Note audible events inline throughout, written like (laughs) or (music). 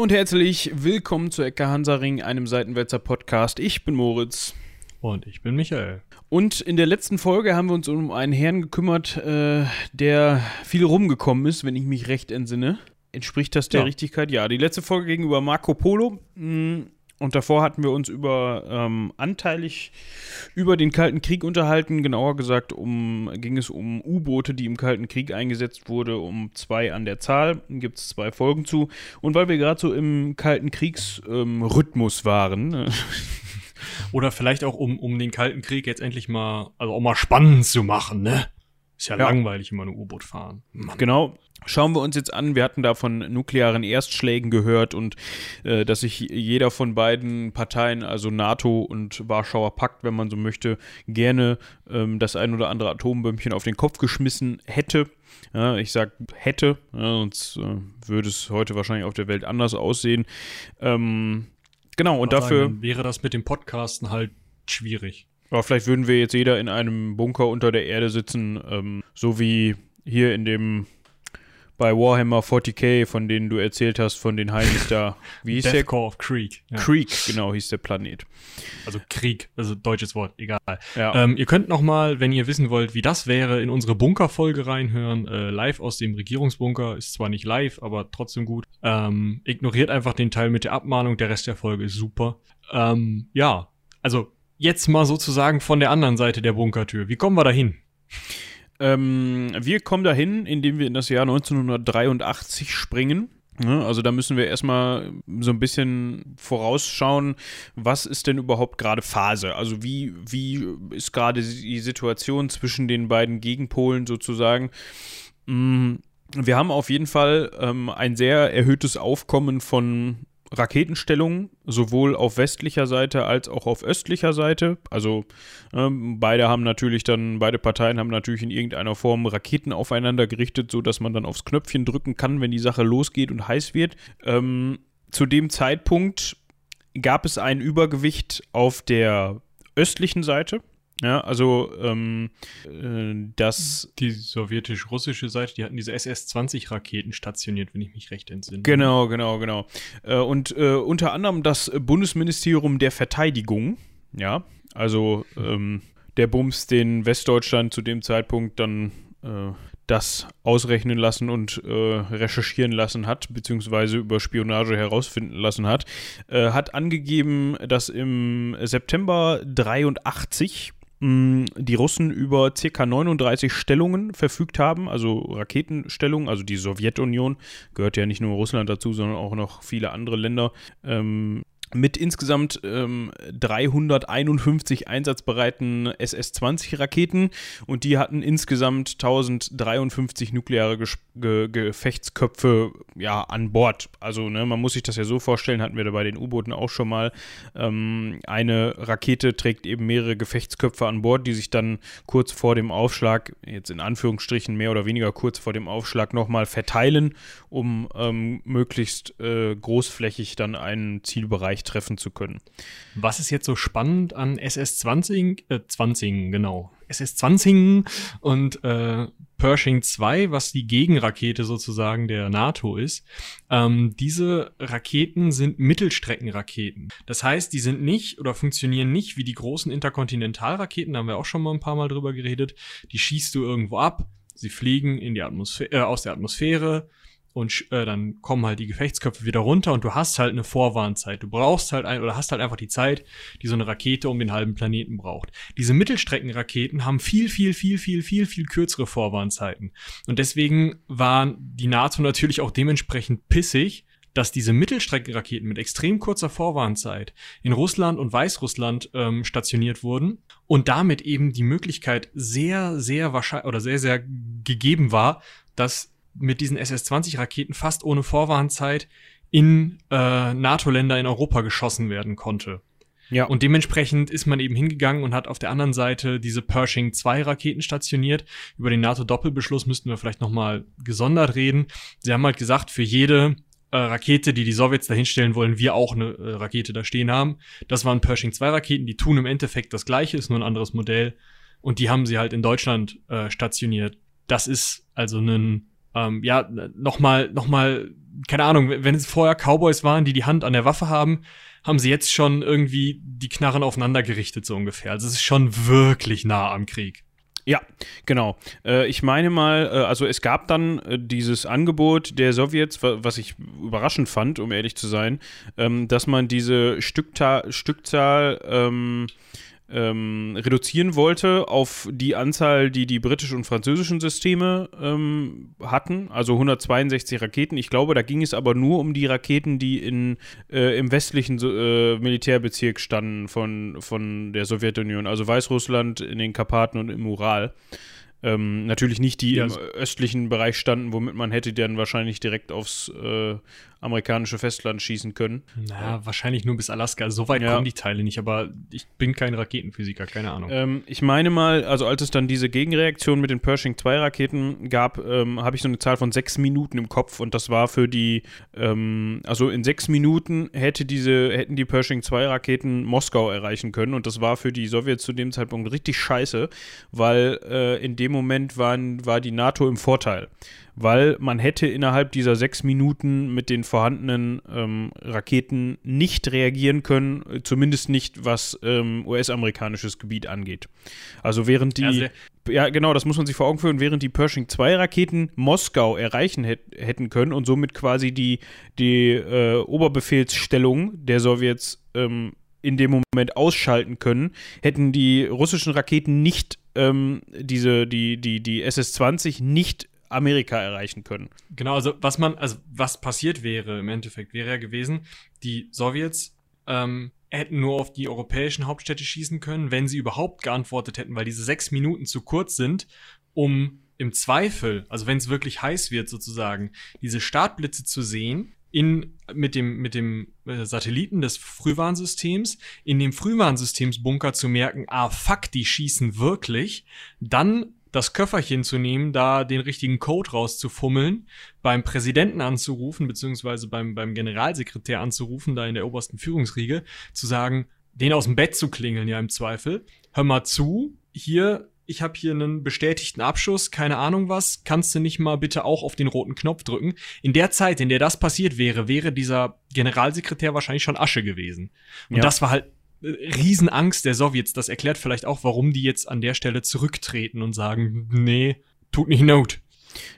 Hallo und herzlich willkommen zu Ecke Hansaring, einem Seitenwälzer Podcast. Ich bin Moritz. Und ich bin Michael. Und in der letzten Folge haben wir uns um einen Herrn gekümmert, äh, der viel rumgekommen ist, wenn ich mich recht entsinne. Entspricht das der Ja. Richtigkeit? Ja, die letzte Folge gegenüber Marco Polo. mh, Und davor hatten wir uns über ähm, anteilig über den Kalten Krieg unterhalten. Genauer gesagt um, ging es um U-Boote, die im Kalten Krieg eingesetzt wurde, um zwei an der Zahl. Gibt es zwei Folgen zu. Und weil wir gerade so im Kalten Kriegsrhythmus ähm, waren, äh, (laughs) Oder vielleicht auch, um, um den Kalten Krieg jetzt endlich mal, also auch mal spannend zu machen, ne? Ist ja, Ja. langweilig immer nur U-Boot fahren. Mann. Genau. Schauen wir uns jetzt an. Wir hatten da von nuklearen Erstschlägen gehört und äh, dass sich jeder von beiden Parteien, also NATO und Warschauer Pakt, wenn man so möchte, gerne ähm, das ein oder andere Atombömmchen auf den Kopf geschmissen hätte. Ja, ich sag hätte, ja, sonst äh, würde es heute wahrscheinlich auf der Welt anders aussehen. Ähm, genau, und dafür. dann wäre das mit dem Podcasten halt schwierig. Aber vielleicht würden wir jetzt jeder in einem Bunker unter der Erde sitzen, ähm, so wie hier in dem bei Warhammer 40k, von denen du erzählt hast, von den Heinis da. Wie hieß der? Deathcore of Creek. Ja. Creek, genau, hieß der Planet. Also Krieg, also deutsches Wort, egal. Ja. Ähm, ihr könnt noch mal, wenn ihr wissen wollt, wie das wäre, in unsere Bunker-Folge reinhören. Äh, live aus dem Regierungsbunker ist zwar nicht live, aber trotzdem gut. Ähm, ignoriert einfach den Teil mit der Abmahnung, der Rest der Folge ist super. Ähm, ja, also jetzt mal sozusagen von der anderen Seite der Bunkertür. Wie kommen wir da hin? Ähm, wir kommen dahin, indem wir in das Jahr 1983 springen. Ne, Also da müssen wir erstmal so ein bisschen vorausschauen, was ist denn überhaupt gerade Phase? Also wie, wie ist gerade die Situation zwischen den beiden Gegenpolen sozusagen? Mm, Wir haben auf jeden Fall ähm, ein sehr erhöhtes Aufkommen von Raketenstellungen, sowohl auf westlicher Seite als auch auf östlicher Seite. Also ähm, beide haben natürlich dann, beide Parteien haben natürlich in irgendeiner Form Raketen aufeinander gerichtet, sodass man dann aufs Knöpfchen drücken kann, wenn die Sache losgeht und heiß wird. Ähm, zu dem Zeitpunkt gab es ein Übergewicht auf der östlichen Seite. Ja, also ähm, äh, das Die sowjetisch-russische Seite, die hatten diese SS-20-Raketen stationiert, wenn ich mich recht entsinne. Genau, genau, genau. Äh, und äh, unter anderem das Bundesministerium der Verteidigung, ja, also ähm, der Bums, den Westdeutschland zu dem Zeitpunkt dann äh, das ausrechnen lassen und äh, recherchieren lassen hat, beziehungsweise über Spionage herausfinden lassen hat, äh, hat angegeben, dass im September 83 mh, die Russen über ca. 39 Stellungen verfügt haben, also Raketenstellungen, also die Sowjetunion gehört ja nicht nur Russland dazu, sondern auch noch viele andere Länder. Ähm, mit insgesamt ähm, 351 einsatzbereiten SS-20-Raketen und die hatten insgesamt 1053 nukleare Ges Ge Gefechtsköpfe ja, an Bord. Also ne, man muss sich das ja so vorstellen, hatten wir da bei den U-Booten auch schon mal. Ähm, eine Rakete trägt eben mehrere Gefechtsköpfe an Bord, die sich dann kurz vor dem Aufschlag, jetzt in Anführungsstrichen mehr oder weniger kurz vor dem Aufschlag nochmal verteilen, um ähm, möglichst äh, großflächig dann einen Zielbereich treffen zu können. Was ist jetzt so spannend an SS-20, äh, 20, genau, SS-20 und äh, Pershing 2, was die Gegenrakete sozusagen der NATO ist. Ähm, diese Raketen sind Mittelstreckenraketen. Das heißt, die sind nicht oder funktionieren nicht wie die großen Interkontinentalraketen, da haben wir auch schon mal ein paar Mal drüber geredet. Die schießt du irgendwo ab, sie fliegen in die Atmosphäre, äh, aus der Atmosphäre, und äh, dann kommen halt die Gefechtsköpfe wieder runter und du hast halt eine Vorwarnzeit. Du brauchst halt ein oder hast halt einfach die Zeit, die so eine Rakete um den halben Planeten braucht. Diese Mittelstreckenraketen haben viel, viel, viel, viel, viel, viel kürzere Vorwarnzeiten. Und deswegen war die NATO natürlich auch dementsprechend pissig, dass diese Mittelstreckenraketen mit extrem kurzer Vorwarnzeit in Russland und Weißrussland ähm, stationiert wurden und damit eben die Möglichkeit sehr, sehr wahrscheinlich oder sehr, sehr gegeben war, dass mit diesen SS-20-Raketen fast ohne Vorwarnzeit in äh, NATO-Länder in Europa geschossen werden konnte. Ja, Und dementsprechend ist man eben hingegangen und hat auf der anderen Seite diese Pershing 2 Raketen stationiert. Über den NATO-Doppelbeschluss müssten wir vielleicht nochmal gesondert reden. Sie haben halt gesagt, für jede äh, Rakete, die die Sowjets dahinstellen wollen, wir auch eine äh, Rakete da stehen haben. Das waren Pershing 2 Raketen, die tun im Endeffekt das gleiche, ist nur ein anderes Modell. Und die haben sie halt in Deutschland äh, stationiert. Das ist also ein, ähm, ja, nochmal, noch mal keine Ahnung, wenn es vorher Cowboys waren, die die Hand an der Waffe haben, haben sie jetzt schon irgendwie die Knarren aufeinander gerichtet, so ungefähr. Also es ist schon wirklich nah am Krieg. Ja, genau. Äh, ich meine mal, äh, also es gab dann äh, dieses Angebot der Sowjets, was ich überraschend fand, um ehrlich zu sein, ähm, dass man diese Stückta Stückzahl ähm, ähm, reduzieren wollte auf die Anzahl, die die britischen und französischen Systeme ähm, hatten, also 162 Raketen. Ich glaube, da ging es aber nur um die Raketen, die in, äh, im westlichen äh, Militärbezirk standen von, von der Sowjetunion, also Weißrussland in den Karpaten und im Ural. Ähm, natürlich nicht die ja, im östlichen Bereich standen, womit man hätte dann wahrscheinlich direkt aufs äh, amerikanische Festland schießen können. Na, wahrscheinlich nur bis Alaska. Also so weit ja. kommen die Teile nicht, aber ich bin kein Raketenphysiker, keine Ahnung. Ähm, ich meine mal, also als es dann diese Gegenreaktion mit den Pershing 2 Raketen gab, ähm, habe ich so eine Zahl von sechs Minuten im Kopf und das war für die, ähm, also in sechs Minuten hätte diese, hätten die Pershing 2 Raketen Moskau erreichen können und das war für die Sowjets zu dem Zeitpunkt richtig scheiße, weil äh, in dem Moment waren, war die NATO im Vorteil weil man hätte innerhalb dieser sechs Minuten mit den vorhandenen ähm, Raketen nicht reagieren können, zumindest nicht was ähm, US-amerikanisches Gebiet angeht. Also während die, also ja genau, das muss man sich vor Augen führen, während die Pershing 2 Raketen Moskau erreichen hätt, hätten können und somit quasi die, die äh, Oberbefehlsstellung der Sowjets ähm, in dem Moment ausschalten können, hätten die russischen Raketen nicht ähm, diese, die, die, die SS-20 nicht Amerika erreichen können. Genau, also was man, also was passiert wäre im Endeffekt, wäre ja gewesen, die Sowjets ähm, hätten nur auf die europäischen Hauptstädte schießen können, wenn sie überhaupt geantwortet hätten, weil diese sechs Minuten zu kurz sind, um im Zweifel, also wenn es wirklich heiß wird sozusagen, diese Startblitze zu sehen, in, mit dem, mit dem äh, Satelliten des Frühwarnsystems, in dem Frühwarnsystemsbunker zu merken, ah fuck, die schießen wirklich, dann das Köfferchen zu nehmen, da den richtigen Code rauszufummeln, beim Präsidenten anzurufen, beziehungsweise beim, beim Generalsekretär anzurufen, da in der obersten Führungsriege, zu sagen, den aus dem Bett zu klingeln, ja im Zweifel. Hör mal zu, hier, ich habe hier einen bestätigten Abschuss, keine Ahnung was, kannst du nicht mal bitte auch auf den roten Knopf drücken? In der Zeit, in der das passiert wäre, wäre dieser Generalsekretär wahrscheinlich schon Asche gewesen. Und ja. das war halt Riesenangst der Sowjets. Das erklärt vielleicht auch, warum die jetzt an der Stelle zurücktreten und sagen, nee, tut nicht Not.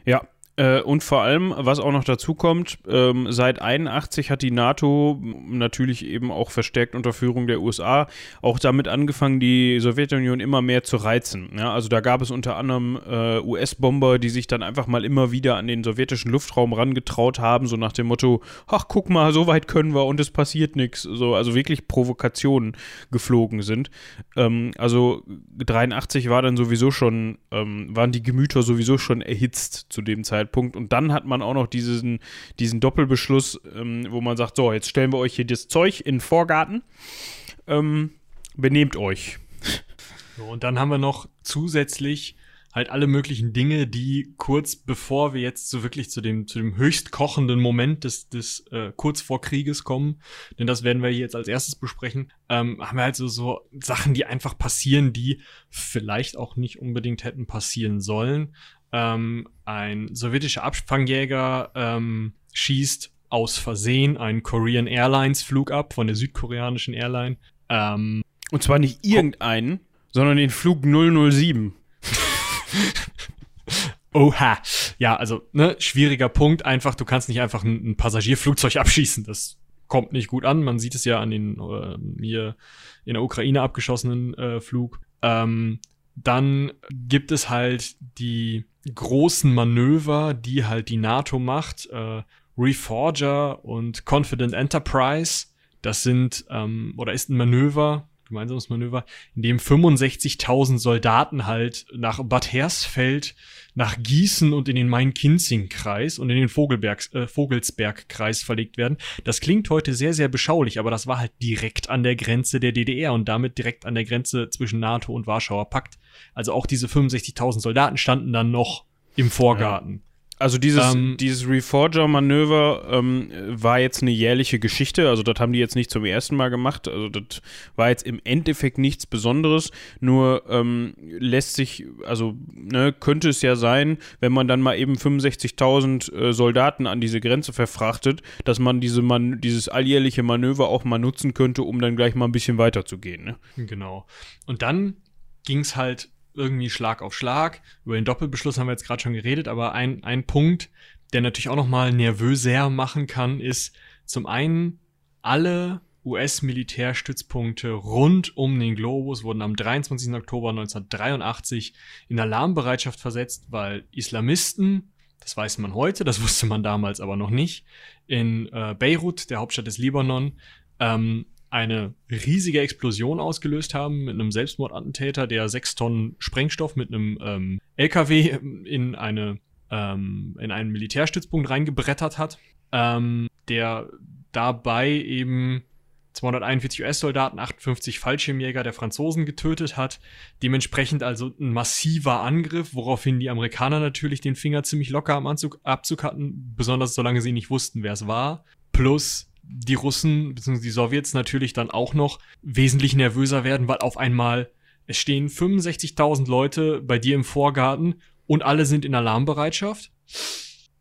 Ja, äh, und vor allem, was auch noch dazu kommt, ähm, seit 81 hat die NATO natürlich eben auch verstärkt unter Führung der USA auch damit angefangen, die Sowjetunion immer mehr zu reizen. Ja, also da gab es unter anderem äh, US-Bomber, die sich dann einfach mal immer wieder an den sowjetischen Luftraum rangetraut haben, so nach dem Motto, ach guck mal, so weit können wir und es passiert nichts. So, also wirklich Provokationen geflogen sind. Ähm, also 83 war dann sowieso schon, ähm, waren die Gemüter sowieso schon erhitzt zu dem Zeitpunkt. Zeitpunkt. Und dann hat man auch noch diesen, diesen Doppelbeschluss, ähm, wo man sagt: So, jetzt stellen wir euch hier das Zeug in den Vorgarten. Ähm, benehmt euch. (laughs) So, und dann haben wir noch zusätzlich halt alle möglichen Dinge, die kurz bevor wir jetzt so wirklich zu dem, zu dem höchst kochenden Moment des, des äh, kurz vor Krieges kommen, denn das werden wir jetzt als erstes besprechen, ähm, haben wir halt so, so Sachen, die einfach passieren, die vielleicht auch nicht unbedingt hätten passieren sollen, ähm, ein sowjetischer Abfangjäger ähm, schießt aus Versehen einen Korean Airlines Flug ab von der südkoreanischen Airline. Ähm, Und zwar nicht irgendeinen, sondern den Flug 007. (laughs) Oha. Ja, also, ne, schwieriger Punkt. Einfach, du kannst nicht einfach ein, ein, Passagierflugzeug abschießen. Das kommt nicht gut an. Man sieht es ja an den äh, hier in der Ukraine abgeschossenen äh, Flug. Ähm, dann gibt es halt die großen Manöver, die halt die NATO macht. Äh, Reforger und Confident Enterprise. Das sind, ähm, oder ist ein Manöver, gemeinsames Manöver, in dem 65.000 Soldaten halt nach Bad Hersfeld, nach Gießen und in den Main-Kinzig-Kreis und in den äh, Vogelsberg-Kreis verlegt werden. Das klingt heute sehr, sehr beschaulich, aber das war halt direkt an der Grenze der DDR und damit direkt an der Grenze zwischen NATO und Warschauer Pakt. Also auch diese 65.000 Soldaten standen dann noch im Vorgarten. Ja. Also dieses, ähm, dieses Reforger-Manöver ähm, war jetzt eine jährliche Geschichte, also das haben die jetzt nicht zum ersten Mal gemacht, also das war jetzt im Endeffekt nichts Besonderes, nur ähm, lässt sich, also ne, könnte es ja sein, wenn man dann mal eben 65.000 äh, Soldaten an diese Grenze verfrachtet, dass man diese Man dieses alljährliche Manöver auch mal nutzen könnte, um dann gleich mal ein bisschen weiter zu gehen. Ne? Genau. Und dann ging es halt irgendwie Schlag auf Schlag. Über den Doppelbeschluss haben wir jetzt gerade schon geredet, aber ein, ein Punkt, der natürlich auch nochmal nervöser machen kann, ist zum einen alle US-Militärstützpunkte rund um den Globus wurden am 23. Oktober 1983 in Alarmbereitschaft versetzt, weil Islamisten, das weiß man heute, das wusste man damals aber noch nicht, in äh, Beirut, der Hauptstadt des Libanon, ähm, eine riesige Explosion ausgelöst haben mit einem Selbstmordattentäter, der sechs Tonnen Sprengstoff mit einem ähm, LKW in eine ähm, in einen Militärstützpunkt reingebrettert hat, ähm, der dabei eben 241 US-Soldaten, 58 Fallschirmjäger der Franzosen getötet hat. Dementsprechend also ein massiver Angriff, woraufhin die Amerikaner natürlich den Finger ziemlich locker am Anzug, Abzug hatten, besonders solange sie nicht wussten, wer es war. Plus die Russen bzw. die Sowjets natürlich dann auch noch wesentlich nervöser werden, weil auf einmal es stehen 65.000 Leute bei dir im Vorgarten und alle sind in Alarmbereitschaft.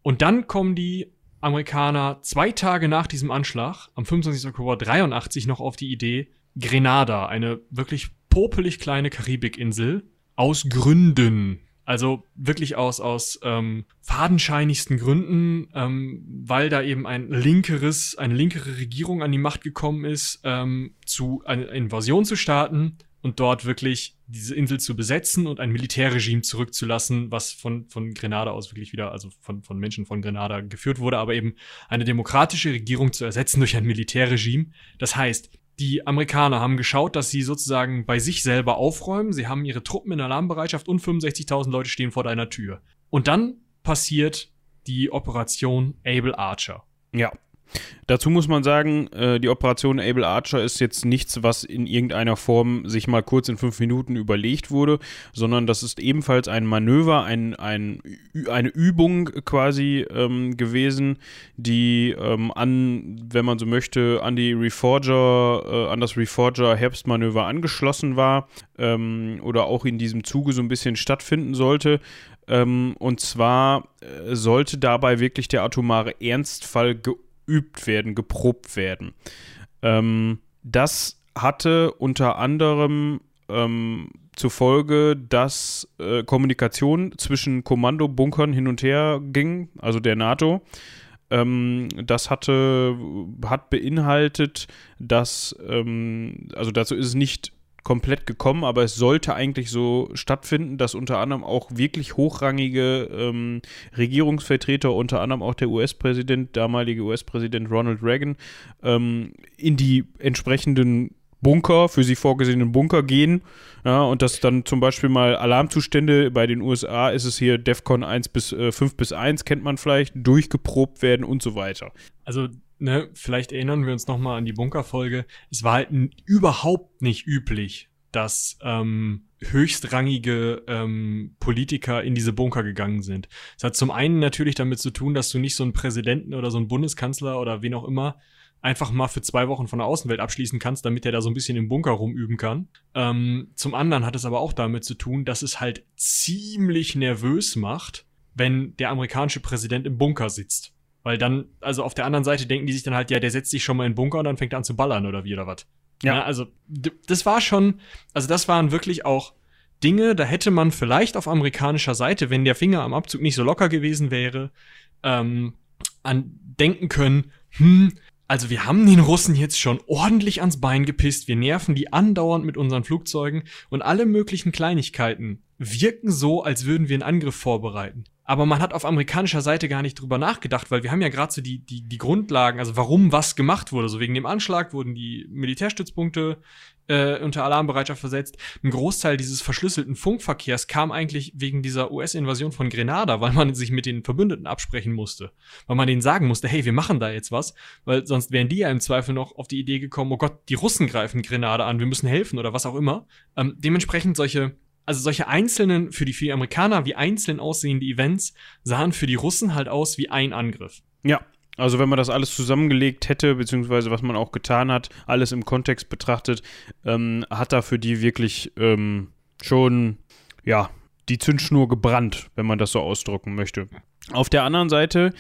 Und dann kommen die Amerikaner zwei Tage nach diesem Anschlag, am 25. Oktober 83, noch auf die Idee, Grenada, eine wirklich popelig kleine Karibikinsel, aus Gründen also wirklich aus, aus ähm, fadenscheinigsten Gründen, ähm, weil da eben ein linkeres, eine linkere Regierung an die Macht gekommen ist, ähm, zu eine Invasion zu starten und dort wirklich diese Insel zu besetzen und ein Militärregime zurückzulassen, was von, von Grenada aus wirklich wieder, also von, von Menschen von Grenada geführt wurde, aber eben eine demokratische Regierung zu ersetzen durch ein Militärregime. Das heißt, die Amerikaner haben geschaut, dass sie sozusagen bei sich selber aufräumen. Sie haben ihre Truppen in Alarmbereitschaft und 65.000 Leute stehen vor deiner Tür. Und dann passiert die Operation Able Archer. Ja. Dazu muss man sagen, äh, die Operation Able Archer ist jetzt nichts, was in irgendeiner Form sich mal kurz in fünf Minuten überlegt wurde, sondern das ist ebenfalls ein Manöver, ein, ein, eine Übung quasi ähm, gewesen, die ähm, an, wenn man so möchte, an die Reforger, äh, an das Reforger Herbstmanöver angeschlossen war ähm, oder auch in diesem Zuge so ein bisschen stattfinden sollte. Ähm, und zwar äh, sollte dabei wirklich der atomare Ernstfall geordnet geübt werden, geprobt werden. Ähm, das hatte unter anderem ähm, zur Folge, dass äh, Kommunikation zwischen Kommandobunkern hin und her ging, also der NATO. Ähm, das hatte, hat beinhaltet, dass, ähm, also dazu ist es nicht komplett gekommen, aber es sollte eigentlich so stattfinden, dass unter anderem auch wirklich hochrangige ähm, Regierungsvertreter, unter anderem auch der US-Präsident, damalige US-Präsident Ronald Reagan, ähm, in die entsprechenden Bunker, für sie vorgesehenen Bunker gehen. Ja, und dass dann zum Beispiel mal Alarmzustände bei den USA ist es hier DEFCON 1 bis äh, 5 bis 1, kennt man vielleicht, durchgeprobt werden und so weiter. Also ne, vielleicht erinnern wir uns nochmal an die Bunkerfolge. Es war halt überhaupt nicht üblich, dass ähm, höchstrangige ähm, Politiker in diese Bunker gegangen sind. Es hat zum einen natürlich damit zu tun, dass du nicht so einen Präsidenten oder so einen Bundeskanzler oder wen auch immer einfach mal für zwei Wochen von der Außenwelt abschließen kannst, damit er da so ein bisschen im Bunker rumüben kann. Ähm, zum anderen hat es aber auch damit zu tun, dass es halt ziemlich nervös macht, wenn der amerikanische Präsident im Bunker sitzt. Weil dann, also auf der anderen Seite denken die sich dann halt, ja, der setzt sich schon mal in den Bunker und dann fängt er an zu ballern oder wie oder was. Ja. ja. also das war schon, also das waren wirklich auch Dinge, da hätte man vielleicht auf amerikanischer Seite, wenn der Finger am Abzug nicht so locker gewesen wäre, ähm, an denken können, hm, also wir haben den Russen jetzt schon ordentlich ans Bein gepisst, wir nerven die andauernd mit unseren Flugzeugen und alle möglichen Kleinigkeiten wirken so, als würden wir einen Angriff vorbereiten. Aber man hat auf amerikanischer Seite gar nicht drüber nachgedacht, weil wir haben ja gerade so die, die, die Grundlagen, also warum was gemacht wurde. So wegen dem Anschlag wurden die Militärstützpunkte äh, unter Alarmbereitschaft versetzt. Ein Großteil dieses verschlüsselten Funkverkehrs kam eigentlich wegen dieser US-Invasion von Grenada, weil man sich mit den Verbündeten absprechen musste. Weil man denen sagen musste, hey, wir machen da jetzt was, weil sonst wären die ja im Zweifel noch auf die Idee gekommen, oh Gott, die Russen greifen Grenada an, wir müssen helfen oder was auch immer. Ähm, dementsprechend solche also solche einzelnen, für die, für Amerikaner wie einzeln aussehende Events sahen für die Russen halt aus wie ein Angriff. Ja, also wenn man das alles zusammengelegt hätte, beziehungsweise was man auch getan hat, alles im Kontext betrachtet, ähm, hat da für die wirklich ähm, schon, ja, die Zündschnur gebrannt, wenn man das so ausdrücken möchte. Auf der anderen Seite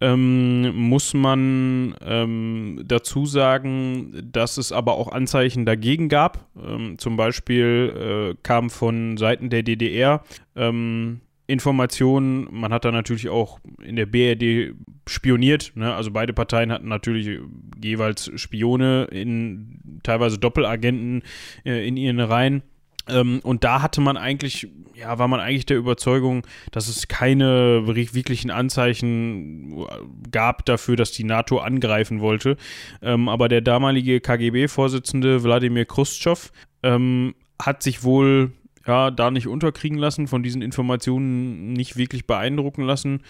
ähm, muss man ähm, dazu sagen, dass es aber auch Anzeichen dagegen gab. Ähm, zum Beispiel äh, kam von Seiten der DDR ähm, Informationen. Man hat da natürlich auch in der BRD spioniert. Ne? Also beide Parteien hatten natürlich jeweils Spione, in, teilweise Doppelagenten äh, in ihren Reihen. Ähm, und da hatte man eigentlich, ja, war man eigentlich der Überzeugung, dass es keine wirklichen Anzeichen gab dafür, dass die NATO angreifen wollte. Ähm, aber der damalige KGB-Vorsitzende Wladimir Khrushchev ähm, hat sich wohl ja, da nicht unterkriegen lassen, von diesen Informationen nicht wirklich beeindrucken lassen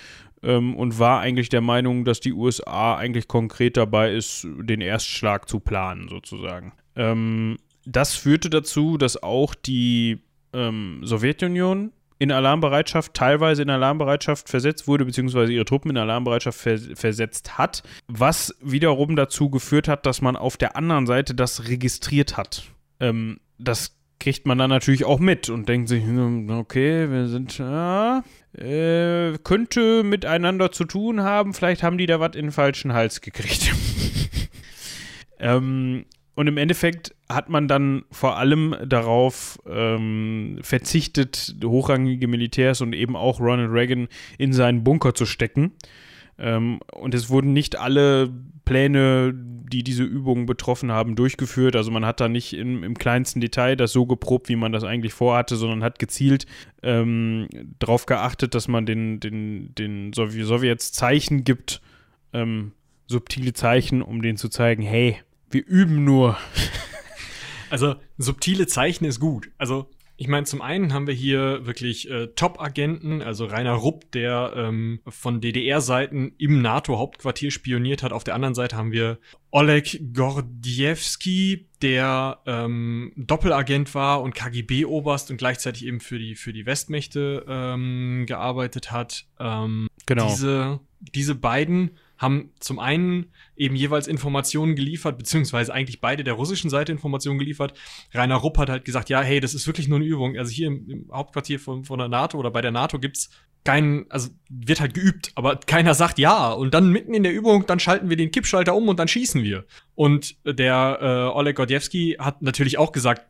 ähm, und war eigentlich der Meinung, dass die USA eigentlich konkret dabei ist, den Erstschlag zu planen, sozusagen. Ähm, das führte dazu, dass auch die ähm, Sowjetunion in Alarmbereitschaft, teilweise in Alarmbereitschaft versetzt wurde, beziehungsweise ihre Truppen in Alarmbereitschaft vers versetzt hat, was wiederum dazu geführt hat, dass man auf der anderen Seite das registriert hat. Ähm, das kriegt man dann natürlich auch mit und denkt sich, hm, okay, wir sind, ja, äh, könnte miteinander zu tun haben, vielleicht haben die da was in den falschen Hals gekriegt. (laughs) ähm, und im Endeffekt hat man dann vor allem darauf ähm, verzichtet, hochrangige Militärs und eben auch Ronald Reagan in seinen Bunker zu stecken. Ähm, und es wurden nicht alle Pläne, die diese Übungen betroffen haben, durchgeführt. Also man hat da nicht im, im kleinsten Detail das so geprobt, wie man das eigentlich vorhatte, sondern hat gezielt ähm, darauf geachtet, dass man den, den, den Sowjets Zeichen gibt, ähm, subtile Zeichen, um denen zu zeigen, hey, wir üben nur. (laughs) Also subtile Zeichen ist gut. Also ich meine, zum einen haben wir hier wirklich äh, Top-Agenten, also Rainer Rupp, der ähm, von DDR-Seiten im NATO-Hauptquartier spioniert hat. Auf der anderen Seite haben wir Oleg Gordiewski, der ähm, Doppelagent war und KGB-Oberst und gleichzeitig eben für die, für die Westmächte ähm, gearbeitet hat. Ähm, genau. Diese, diese beiden haben zum einen eben jeweils Informationen geliefert, beziehungsweise eigentlich beide der russischen Seite Informationen geliefert. Rainer Rupp hat halt gesagt, ja, hey, das ist wirklich nur eine Übung. Also hier im, im Hauptquartier von, von der NATO oder bei der NATO gibt's keinen, also wird halt geübt, aber keiner sagt ja. Und dann mitten in der Übung, dann schalten wir den Kippschalter um und dann schießen wir. Und der äh, Oleg Gordiewski hat natürlich auch gesagt,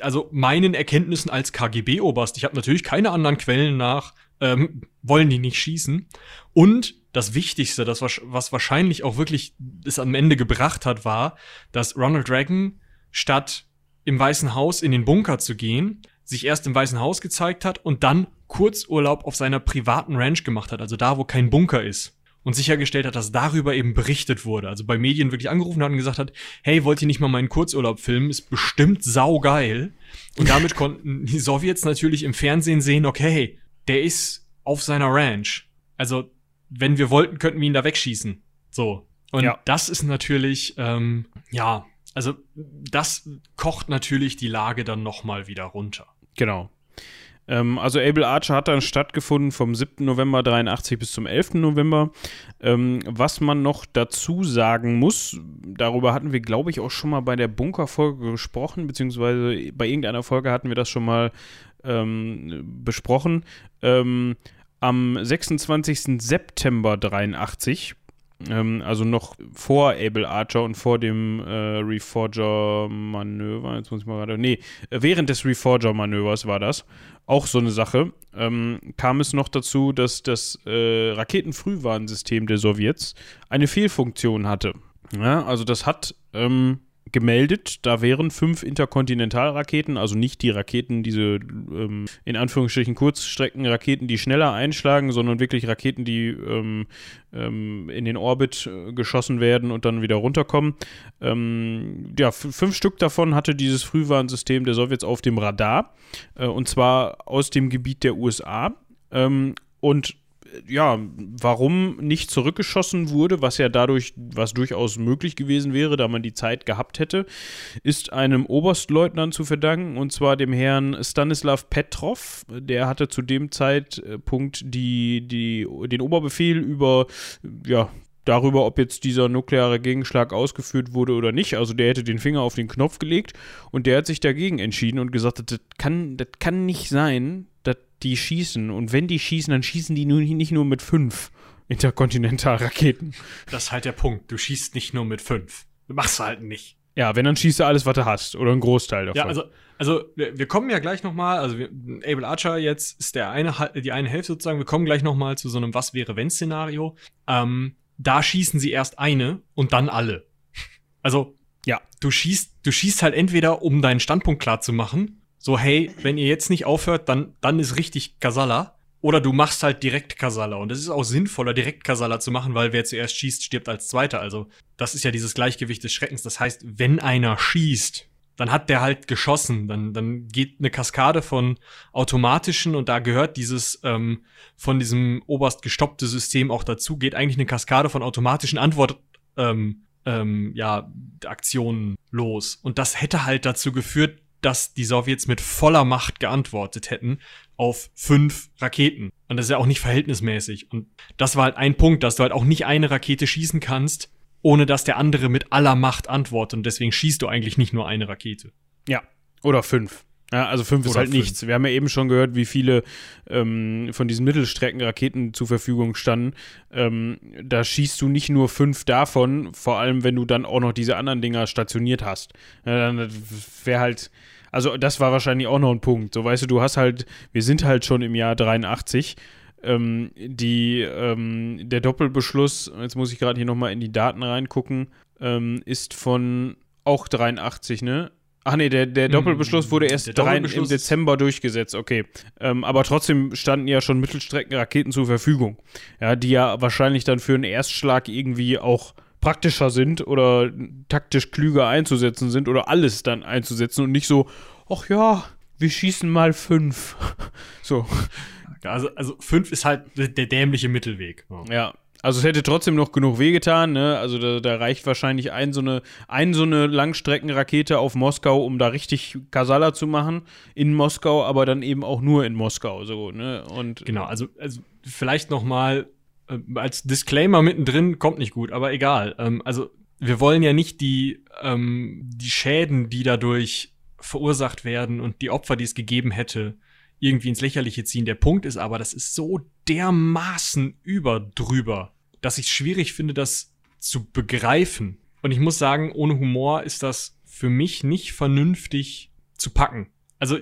also meinen Erkenntnissen als KGB-Oberst, ich habe natürlich keine anderen Quellen nach, ähm, wollen die nicht schießen. Und das Wichtigste, das was, wahrscheinlich auch wirklich es am Ende gebracht hat, war, dass Ronald Reagan statt im Weißen Haus in den Bunker zu gehen, sich erst im Weißen Haus gezeigt hat und dann Kurzurlaub auf seiner privaten Ranch gemacht hat, also da, wo kein Bunker ist. Und sichergestellt hat, dass darüber eben berichtet wurde. Also bei Medien wirklich angerufen hat und gesagt hat, hey, wollt ihr nicht mal meinen Kurzurlaub filmen? Ist bestimmt saugeil. Und damit (laughs) konnten die Sowjets natürlich im Fernsehen sehen, okay, der ist auf seiner Ranch. Also wenn wir wollten, könnten wir ihn da wegschießen. So. Und ja. das ist natürlich, ähm, ja, also das kocht natürlich die Lage dann nochmal wieder runter. Genau. Ähm, also Able Archer hat dann stattgefunden vom 7. November 83 bis zum 11. November. Ähm, was man noch dazu sagen muss, darüber hatten wir, glaube ich, auch schon mal bei der Bunker-Folge gesprochen, beziehungsweise bei irgendeiner Folge hatten wir das schon mal ähm, besprochen. Ähm, am 26. September 83, ähm, also noch vor Able Archer und vor dem äh, Reforger-Manöver, jetzt muss ich mal gerade, nee, während des Reforger-Manövers war das, auch so eine Sache, ähm, kam es noch dazu, dass das äh, Raketenfrühwarnsystem der Sowjets eine Fehlfunktion hatte. Ja, also das hat ähm, gemeldet. Da wären fünf Interkontinentalraketen, also nicht die Raketen, diese ähm, in Anführungsstrichen Kurzstreckenraketen, die schneller einschlagen, sondern wirklich Raketen, die ähm, ähm, in den Orbit äh, geschossen werden und dann wieder runterkommen. Ähm, ja, fünf Stück davon hatte dieses Frühwarnsystem der Sowjets auf dem Radar, äh, und zwar aus dem Gebiet der USA. Ähm, und ja, warum nicht zurückgeschossen wurde, was ja dadurch, was durchaus möglich gewesen wäre, da man die Zeit gehabt hätte, ist einem Oberstleutnant zu verdanken, und zwar dem Herrn Stanislav Petrov. Der hatte zu dem Zeitpunkt die, die, den Oberbefehl über, ja, darüber, ob jetzt dieser nukleare Gegenschlag ausgeführt wurde oder nicht. Also der hätte den Finger auf den Knopf gelegt und der hat sich dagegen entschieden und gesagt, das kann, das kann nicht sein, dass die schießen. Und wenn die schießen, dann schießen die nur, nicht nur mit fünf Interkontinentalraketen. Das ist halt der Punkt. Du schießt nicht nur mit fünf. Du machst halt nicht. Ja, wenn, dann schießt du alles, was du hast. Oder einen Großteil davon. Ja, also, also wir, kommen ja gleich nochmal, also wir, Able Archer jetzt ist der eine, die eine Hälfte sozusagen, wir kommen gleich nochmal zu so einem Was-wäre-wenn-Szenario. Ähm, da schießen sie erst eine und dann alle. Also, ja, du schießt, du schießt halt entweder, um deinen Standpunkt klar zu machen, so, hey, wenn ihr jetzt nicht aufhört, dann, dann ist richtig Kasala. Oder du machst halt direkt Kasala. Und es ist auch sinnvoller, direkt Kasala zu machen, weil wer zuerst schießt, stirbt als Zweiter. Also, das ist ja dieses Gleichgewicht des Schreckens. Das heißt, wenn einer schießt, dann hat der halt geschossen. Dann, dann geht eine Kaskade von automatischen und da gehört dieses ähm, von diesem oberst gestoppte System auch dazu, geht eigentlich eine Kaskade von automatischen Antwort ähm, ähm, ja, Aktionen los. Und das hätte halt dazu geführt, dass die Sowjets mit voller Macht geantwortet hätten auf fünf Raketen. Und das ist ja auch nicht verhältnismäßig. Und das war halt ein Punkt, dass du halt auch nicht eine Rakete schießen kannst, ohne dass der andere mit aller Macht antwortet. Und deswegen schießt du eigentlich nicht nur eine Rakete. Ja, oder fünf. Ja, also fünf ist halt fünf. nichts. Wir haben ja eben schon gehört, wie viele ähm, von diesen Mittelstreckenraketen zur Verfügung standen. Ähm, da schießt du nicht nur fünf davon, vor allem wenn du dann auch noch diese anderen Dinger stationiert hast. Ja, dann wäre halt, also das war wahrscheinlich auch noch ein Punkt. So weißt du, du hast halt, wir sind halt schon im Jahr 83. Ähm, die, ähm, der Doppelbeschluss, jetzt muss ich gerade hier nochmal in die Daten reingucken, ähm, ist von auch 83, ne? Ach nee, der, der hm, Doppelbeschluss wurde erst drei, im Dezember durchgesetzt, okay. Ähm, aber trotzdem standen ja schon Mittelstreckenraketen zur Verfügung. Ja, die ja wahrscheinlich dann für einen Erstschlag irgendwie auch praktischer sind oder taktisch klüger einzusetzen sind oder alles dann einzusetzen und nicht so, ach ja, wir schießen mal fünf. (laughs) so. Also, also fünf ist halt der dämliche Mittelweg. Ja, also es hätte trotzdem noch genug wehgetan, ne? Also da, da, reicht wahrscheinlich ein so, eine, ein so eine Langstreckenrakete auf Moskau, um da richtig Kasala zu machen in Moskau, aber dann eben auch nur in Moskau. So, ne? Und genau, also, also vielleicht noch mal äh, als Disclaimer mittendrin, kommt nicht gut, aber egal. Ähm, also wir wollen ja nicht die, ähm, die Schäden, die dadurch verursacht werden und die Opfer, die es gegeben hätte, irgendwie ins Lächerliche ziehen. Der Punkt ist aber, das ist so dermaßen überdrüber, dass ich es schwierig finde, das zu begreifen. Und ich muss sagen, ohne Humor ist das für mich nicht vernünftig zu packen. Also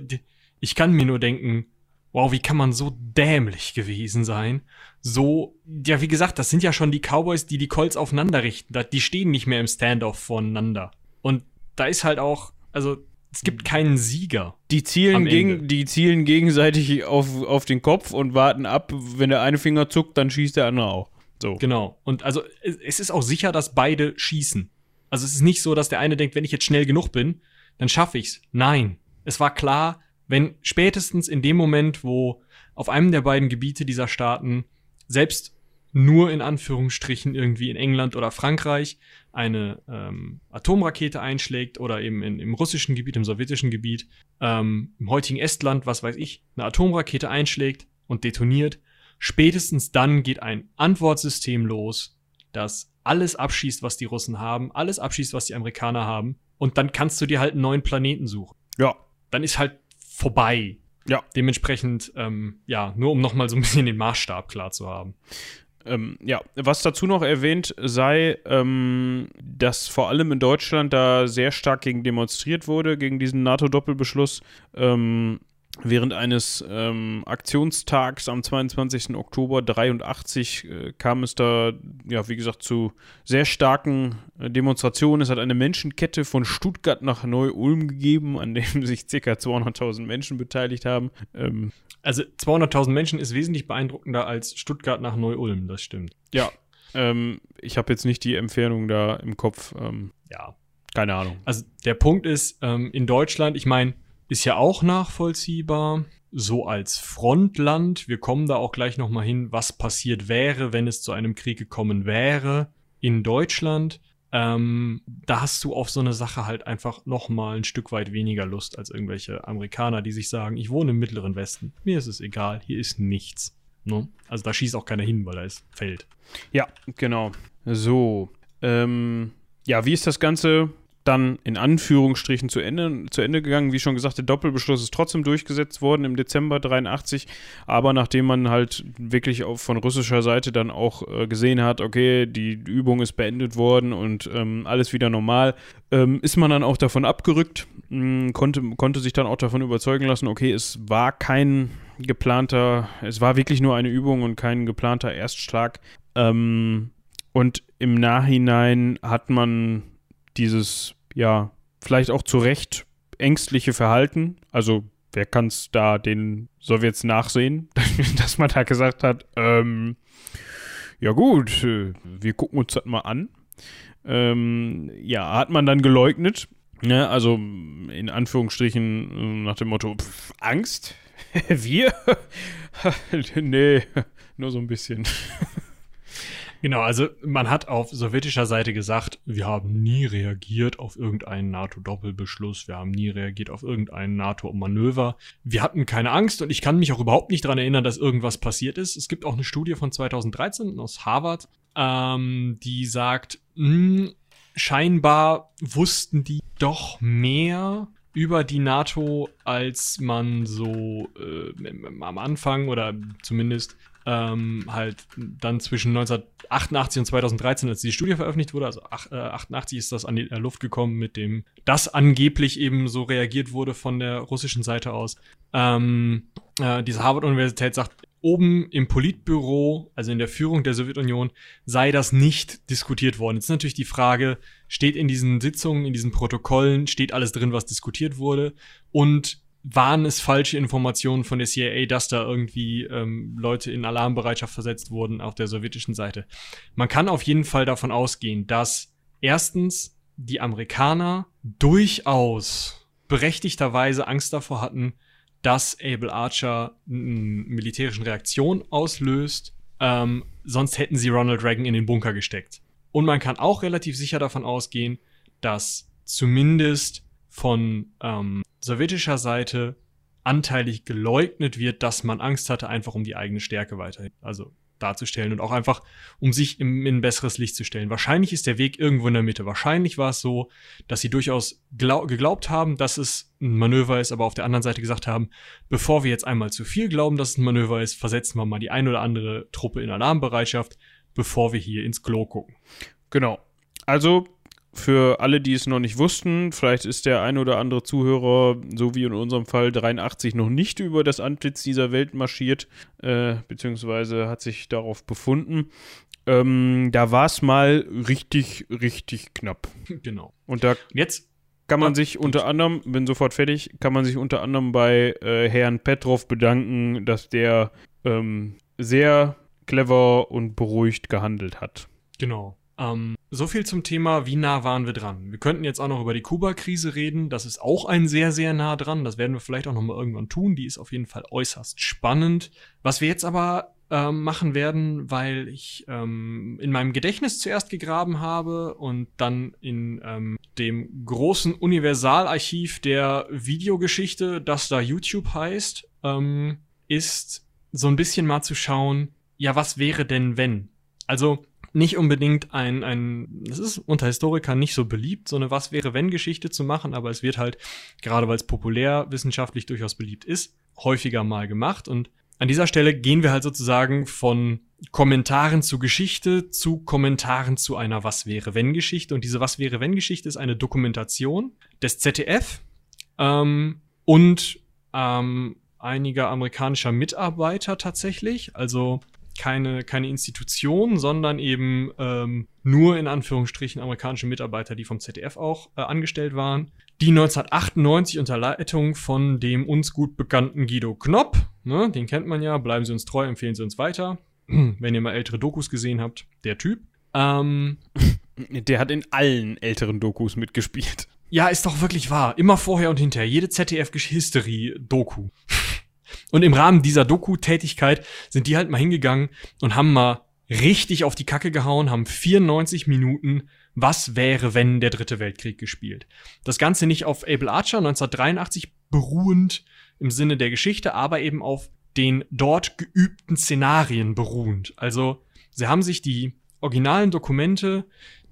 ich kann mir nur denken, wow, wie kann man so dämlich gewesen sein? So, ja, wie gesagt, das sind ja schon die Cowboys, die die Colts aufeinander richten. Die stehen nicht mehr im Standoff voneinander. Und da ist halt auch, also es gibt keinen Sieger. Die zielen, gegen, die zielen gegenseitig auf, auf den Kopf und warten ab, wenn der eine Finger zuckt, dann schießt der andere auch. So. Genau. Und also es ist auch sicher, dass beide schießen. Also es ist nicht so, dass der eine denkt, wenn ich jetzt schnell genug bin, dann schaffe ich's. Nein. Es war klar, wenn spätestens in dem Moment, wo auf einem der beiden Gebiete dieser Staaten selbst nur in Anführungsstrichen irgendwie in England oder Frankreich eine ähm, Atomrakete einschlägt oder eben in, im russischen Gebiet, im sowjetischen Gebiet, ähm, im heutigen Estland, was weiß ich, eine Atomrakete einschlägt und detoniert, spätestens dann geht ein Antwortsystem los, das alles abschießt, was die Russen haben, alles abschießt, was die Amerikaner haben, und dann kannst du dir halt einen neuen Planeten suchen. Ja. Dann ist halt vorbei. Ja. Dementsprechend, ähm, ja, nur um nochmal so ein bisschen den Maßstab klar zu haben. Ähm, ja, was dazu noch erwähnt sei, ähm, dass vor allem in Deutschland da sehr stark gegen demonstriert wurde, gegen diesen NATO-Doppelbeschluss. Ähm, Während eines ähm, Aktionstags am 22. Oktober 83 äh, kam es da, ja, wie gesagt, zu sehr starken äh, Demonstrationen. Es hat eine Menschenkette von Stuttgart nach Neu-Ulm gegeben, an dem (laughs) sich ca. 200.000 Menschen beteiligt haben. Ähm, also 200.000 Menschen ist wesentlich beeindruckender als Stuttgart nach Neu-Ulm, das stimmt. Ja, ähm, ich habe jetzt nicht die Entfernung da im Kopf. Ähm, ja. Keine Ahnung. Also der Punkt ist, ähm, in Deutschland, ich meine, ist ja auch nachvollziehbar. so als Frontland. Wir kommen da auch gleich nochmal hin, was passiert wäre, wenn es zu einem Krieg gekommen wäre in Deutschland. Ähm, da hast du auf so eine Sache halt einfach nochmal ein Stück weit weniger Lust als irgendwelche Amerikaner, die sich sagen, ich wohne im Mittleren Westen. Mir ist es egal, hier ist nichts. Ne? Also da schießt auch keiner hin, weil da ist Feld. Ja, genau. So. Ähm, ja, wie ist das Ganze dann in Anführungsstrichen zu Ende, zu Ende gegangen. Wie schon gesagt, der Doppelbeschluss ist trotzdem durchgesetzt worden im Dezember 83, aber nachdem man halt wirklich auch von russischer Seite dann auch äh, gesehen hat, okay, die Übung ist beendet worden und ähm, alles wieder normal, ähm, ist man dann auch davon abgerückt, mh, hm, konnte, konnte sich dann auch davon überzeugen lassen, okay, es war kein geplanter, es war wirklich nur eine Übung und kein geplanter Erstschlag. Ähm, und im Nachhinein hat man dieses, ja, vielleicht auch zu Recht ängstliche Verhalten, also wer kann es da den Sowjets nachsehen, (laughs) dass man da gesagt hat, ähm, ja gut, äh, wir gucken uns das mal an. Ähm, ja, hat man dann geleugnet. Ne? Also in Anführungsstrichen äh, nach dem Motto, pff, Angst? (laughs) wir? (laughs) nee, nur so ein bisschen. Genau, also man hat auf sowjetischer Seite gesagt, wir haben nie reagiert auf irgendeinen NATO-Doppelbeschluss, wir haben nie reagiert auf irgendein NATO-Manöver. Wir hatten keine Angst und ich kann mich auch überhaupt nicht daran erinnern, dass irgendwas passiert ist. Es gibt auch eine Studie von 2013 aus Harvard, ähm, die sagt, mh, hm, scheinbar wussten die doch mehr über die NATO, als man so äh, am Anfang oder zumindest ähm, halt dann zwischen 1988 und 2013, als die Studie veröffentlicht wurde, also ach, äh, 88 ist das an die Luft gekommen, mit dem das angeblich eben so reagiert wurde von der russischen Seite aus. Ähm, äh, diese Harvard-Universität sagt, oben im Politbüro, also in der Führung der Sowjetunion, sei das nicht diskutiert worden. Jetzt ist natürlich die Frage, steht in diesen Sitzungen, in diesen Protokollen, steht alles drin, was diskutiert wurde? Und waren es falsche Informationen von der CIA, dass da irgendwie ähm, Leute in Alarmbereitschaft versetzt wurden auf der sowjetischen Seite. Man kann auf jeden Fall davon ausgehen, dass erstens die Amerikaner durchaus berechtigterweise Angst davor hatten, dass Abel Archer eine militärischen Reaktion auslöst. Ähm, sonst hätten sie Ronald Reagan in den Bunker gesteckt. Und man kann auch relativ sicher davon ausgehen, dass zumindest von ähm, sowjetischer Seite anteilig geleugnet wird, dass man Angst hatte, einfach um die eigene Stärke weiterhin, also darzustellen und auch einfach, um sich im, in ein besseres Licht zu stellen. Wahrscheinlich ist der Weg irgendwo in der Mitte. Wahrscheinlich war es so, dass sie durchaus glaub, geglaubt haben, dass es ein Manöver ist, aber auf der anderen Seite gesagt haben, bevor wir jetzt einmal zu viel glauben, dass es ein Manöver ist, versetzen wir mal die ein oder andere Truppe in Alarmbereitschaft, bevor wir hier ins Klo gucken. Genau. Also für alle, die es noch nicht wussten, vielleicht ist der ein oder andere Zuhörer, so wie in unserem Fall 83, noch nicht über das Antlitz dieser Welt marschiert, äh, beziehungsweise hat sich darauf befunden. Ähm, da war es mal richtig, richtig knapp. (laughs) Genau. Und da jetzt kann man sich unter anderem, bin sofort fertig, kann man sich unter anderem bei äh, Herrn Petrov bedanken, dass der ähm, sehr clever und beruhigt gehandelt hat. Genau. Ähm, so viel zum Thema, wie nah waren wir dran. Wir könnten jetzt auch noch über die Kuba-Krise reden. Das ist auch ein sehr, sehr nah dran. Das werden wir vielleicht auch noch mal irgendwann tun. Die ist auf jeden Fall äußerst spannend. Was wir jetzt aber ähm, machen werden, weil ich ähm, in meinem Gedächtnis zuerst gegraben habe und dann in ähm, dem großen Universalarchiv der Videogeschichte, das da YouTube heißt, ähm, ist so ein bisschen mal zu schauen, ja, was wäre denn wenn? Also nicht unbedingt ein, ein, es ist unter Historikern nicht so beliebt, so eine Was wäre wenn Geschichte zu machen, aber es wird halt, gerade weil es populär wissenschaftlich durchaus beliebt ist, häufiger mal gemacht. Und an dieser Stelle gehen wir halt sozusagen von Kommentaren zu Geschichte zu Kommentaren zu einer Was wäre wenn Geschichte. Und diese Was wäre wenn Geschichte ist eine Dokumentation des ZDF ähm, und ähm, einiger amerikanischer Mitarbeiter tatsächlich, also keine, keine Institution, sondern eben ähm, nur in Anführungsstrichen amerikanische Mitarbeiter, die vom ZDF auch äh, angestellt waren, die 1998 unter Leitung von dem uns gut bekannten Guido Knopp, ne, den kennt man ja, bleiben Sie uns treu, empfehlen Sie uns weiter, (clears throat) wenn ihr mal ältere Dokus gesehen habt, der Typ. Ähm, (laughs) der hat in allen älteren Dokus mitgespielt. Ja, ist doch wirklich wahr. Immer vorher und hinterher. Jede ZDF-History-Doku. Und im Rahmen dieser Doku-Tätigkeit sind die halt mal hingegangen und haben mal richtig auf die Kacke gehauen, haben 94 Minuten Was wäre, wenn der dritte Weltkrieg gespielt. Das Ganze nicht auf Able Archer 1983 beruhend im Sinne der Geschichte, aber eben auf den dort geübten Szenarien beruhend. Also sie haben sich die originalen Dokumente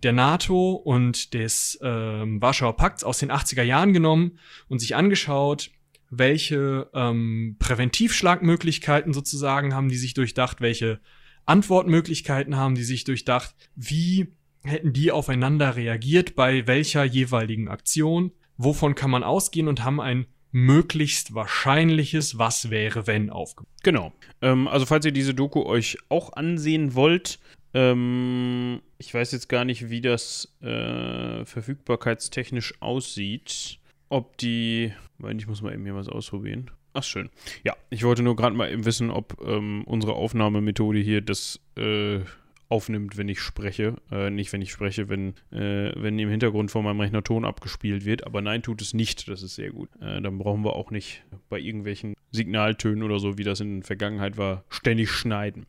der NATO und des ähm, Warschauer Pakts aus den 80er Jahren genommen und sich angeschaut, welche ähm, Präventivschlagmöglichkeiten sozusagen haben die sich durchdacht, welche Antwortmöglichkeiten haben die sich durchdacht, wie hätten die aufeinander reagiert bei welcher jeweiligen Aktion, wovon kann man ausgehen und haben ein möglichst wahrscheinliches Was wäre wenn aufgebaut. Genau. Ähm, also falls ihr diese Doku euch auch ansehen wollt, ähm, ich weiß jetzt gar nicht, wie das äh, verfügbarkeitstechnisch aussieht. Ob die. Ich muss mal eben hier was ausprobieren. Ach, schön. Ja, ich wollte nur gerade mal eben wissen, ob ähm, unsere Aufnahmemethode hier das äh, aufnimmt, wenn ich spreche. Äh, nicht, wenn ich spreche, wenn, äh, wenn im Hintergrund vor meinem Rechner Ton abgespielt wird. Aber nein, tut es nicht. Das ist sehr gut. Äh, dann brauchen wir auch nicht bei irgendwelchen Signaltönen oder so, wie das in der Vergangenheit war, ständig schneiden.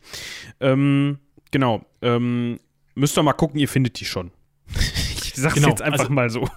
Ähm, genau. Ähm, müsst ihr mal gucken, ihr findet die schon. (laughs) ich sag's genau, jetzt einfach also, mal so.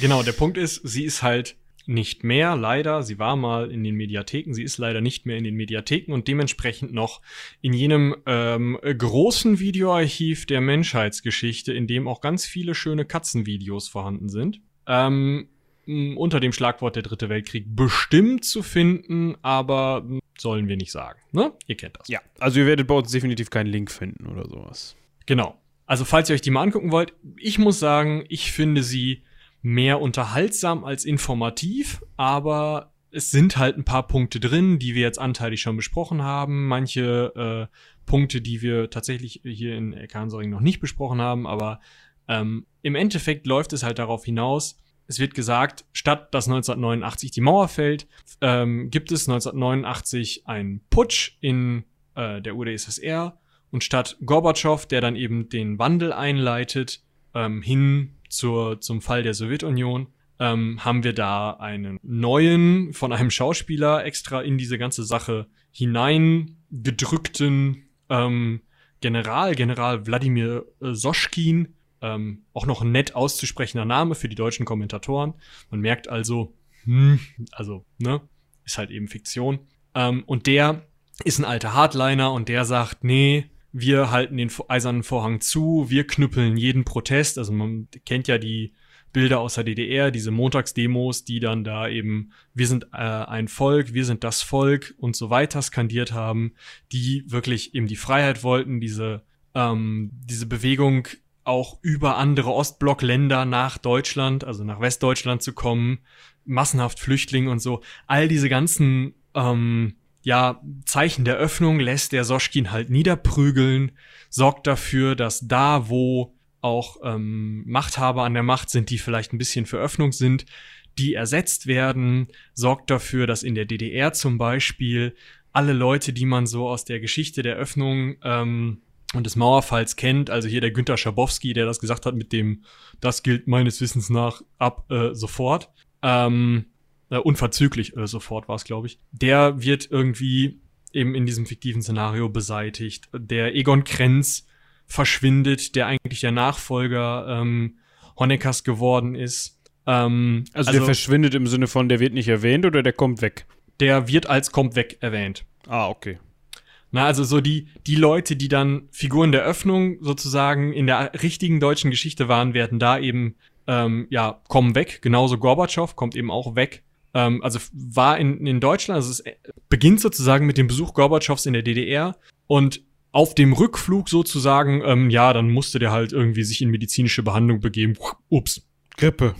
Genau, der Punkt ist, sie ist halt nicht mehr, leider. Sie war mal in den Mediatheken, sie ist leider nicht mehr in den Mediatheken und dementsprechend noch in jenem ähm, großen Videoarchiv der Menschheitsgeschichte, in dem auch ganz viele schöne Katzenvideos vorhanden sind. Ähm, unter dem Schlagwort der Dritte Weltkrieg bestimmt zu finden, aber sollen wir nicht sagen. Ne? Ihr kennt das. Ja, also ihr werdet bei uns definitiv keinen Link finden oder sowas. Genau. Also falls ihr euch die mal angucken wollt, ich muss sagen, ich finde sie mehr unterhaltsam als informativ, aber es sind halt ein paar Punkte drin, die wir jetzt anteilig schon besprochen haben. Manche äh, Punkte, die wir tatsächlich hier in Erkansoring noch nicht besprochen haben, aber ähm, im Endeffekt läuft es halt darauf hinaus, es wird gesagt, statt dass 1989 die Mauer fällt, ähm, gibt es 1989 einen Putsch in äh, der UdSSR und statt Gorbatschow, der dann eben den Wandel einleitet, ähm, hin zur, zum Fall der Sowjetunion, ähm, haben wir da einen neuen, von einem Schauspieler extra in diese ganze Sache hineingedrückten ähm, General, General Wladimir äh, Soschkin, ähm, auch noch ein nett auszusprechender Name für die deutschen Kommentatoren. Man merkt also, hm, also, ne, ist halt eben Fiktion. Ähm, und der ist ein alter Hardliner und der sagt, nee, wir halten den eisernen Vorhang zu, wir knüppeln jeden Protest. Also man kennt ja die Bilder aus der DDR, diese Montagsdemos, die dann da eben, wir sind äh, ein Volk, wir sind das Volk und so weiter skandiert haben, die wirklich eben die Freiheit wollten, diese, ähm, diese Bewegung auch über andere Ostblockländer nach Deutschland, also nach Westdeutschland zu kommen, massenhaft Flüchtlinge und so. All diese ganzen ähm, ja, Zeichen der Öffnung lässt der Soschkin halt niederprügeln, sorgt dafür, dass da, wo auch ähm, Machthaber an der Macht sind, die vielleicht ein bisschen für Öffnung sind, die ersetzt werden, sorgt dafür, dass in der DDR zum Beispiel alle Leute, die man so aus der Geschichte der Öffnung ähm, und des Mauerfalls kennt, also hier der Günter Schabowski, der das gesagt hat mit dem, das gilt meines Wissens nach ab äh, sofort, ähm, äh, unverzüglich äh, sofort war es, glaube ich, der wird irgendwie eben in diesem fiktiven Szenario beseitigt. Der Egon Krenz verschwindet, der eigentlich der Nachfolger ähm, Honeckers geworden ist. Ähm, also, also der verschwindet im Sinne von, der wird nicht erwähnt oder der kommt weg? Der wird als kommt weg erwähnt. Ah, okay. Na, also so die, die Leute, die dann Figuren der Öffnung sozusagen in der richtigen deutschen Geschichte waren, werden da eben, ähm, ja, kommen weg. Genauso Gorbatschow kommt eben auch weg. Ähm, also war in, in Deutschland, also es beginnt sozusagen mit dem Besuch Gorbatschows in der DDR und auf dem Rückflug sozusagen, ähm, ja, dann musste der halt irgendwie sich in medizinische Behandlung begeben. Ups. Grippe.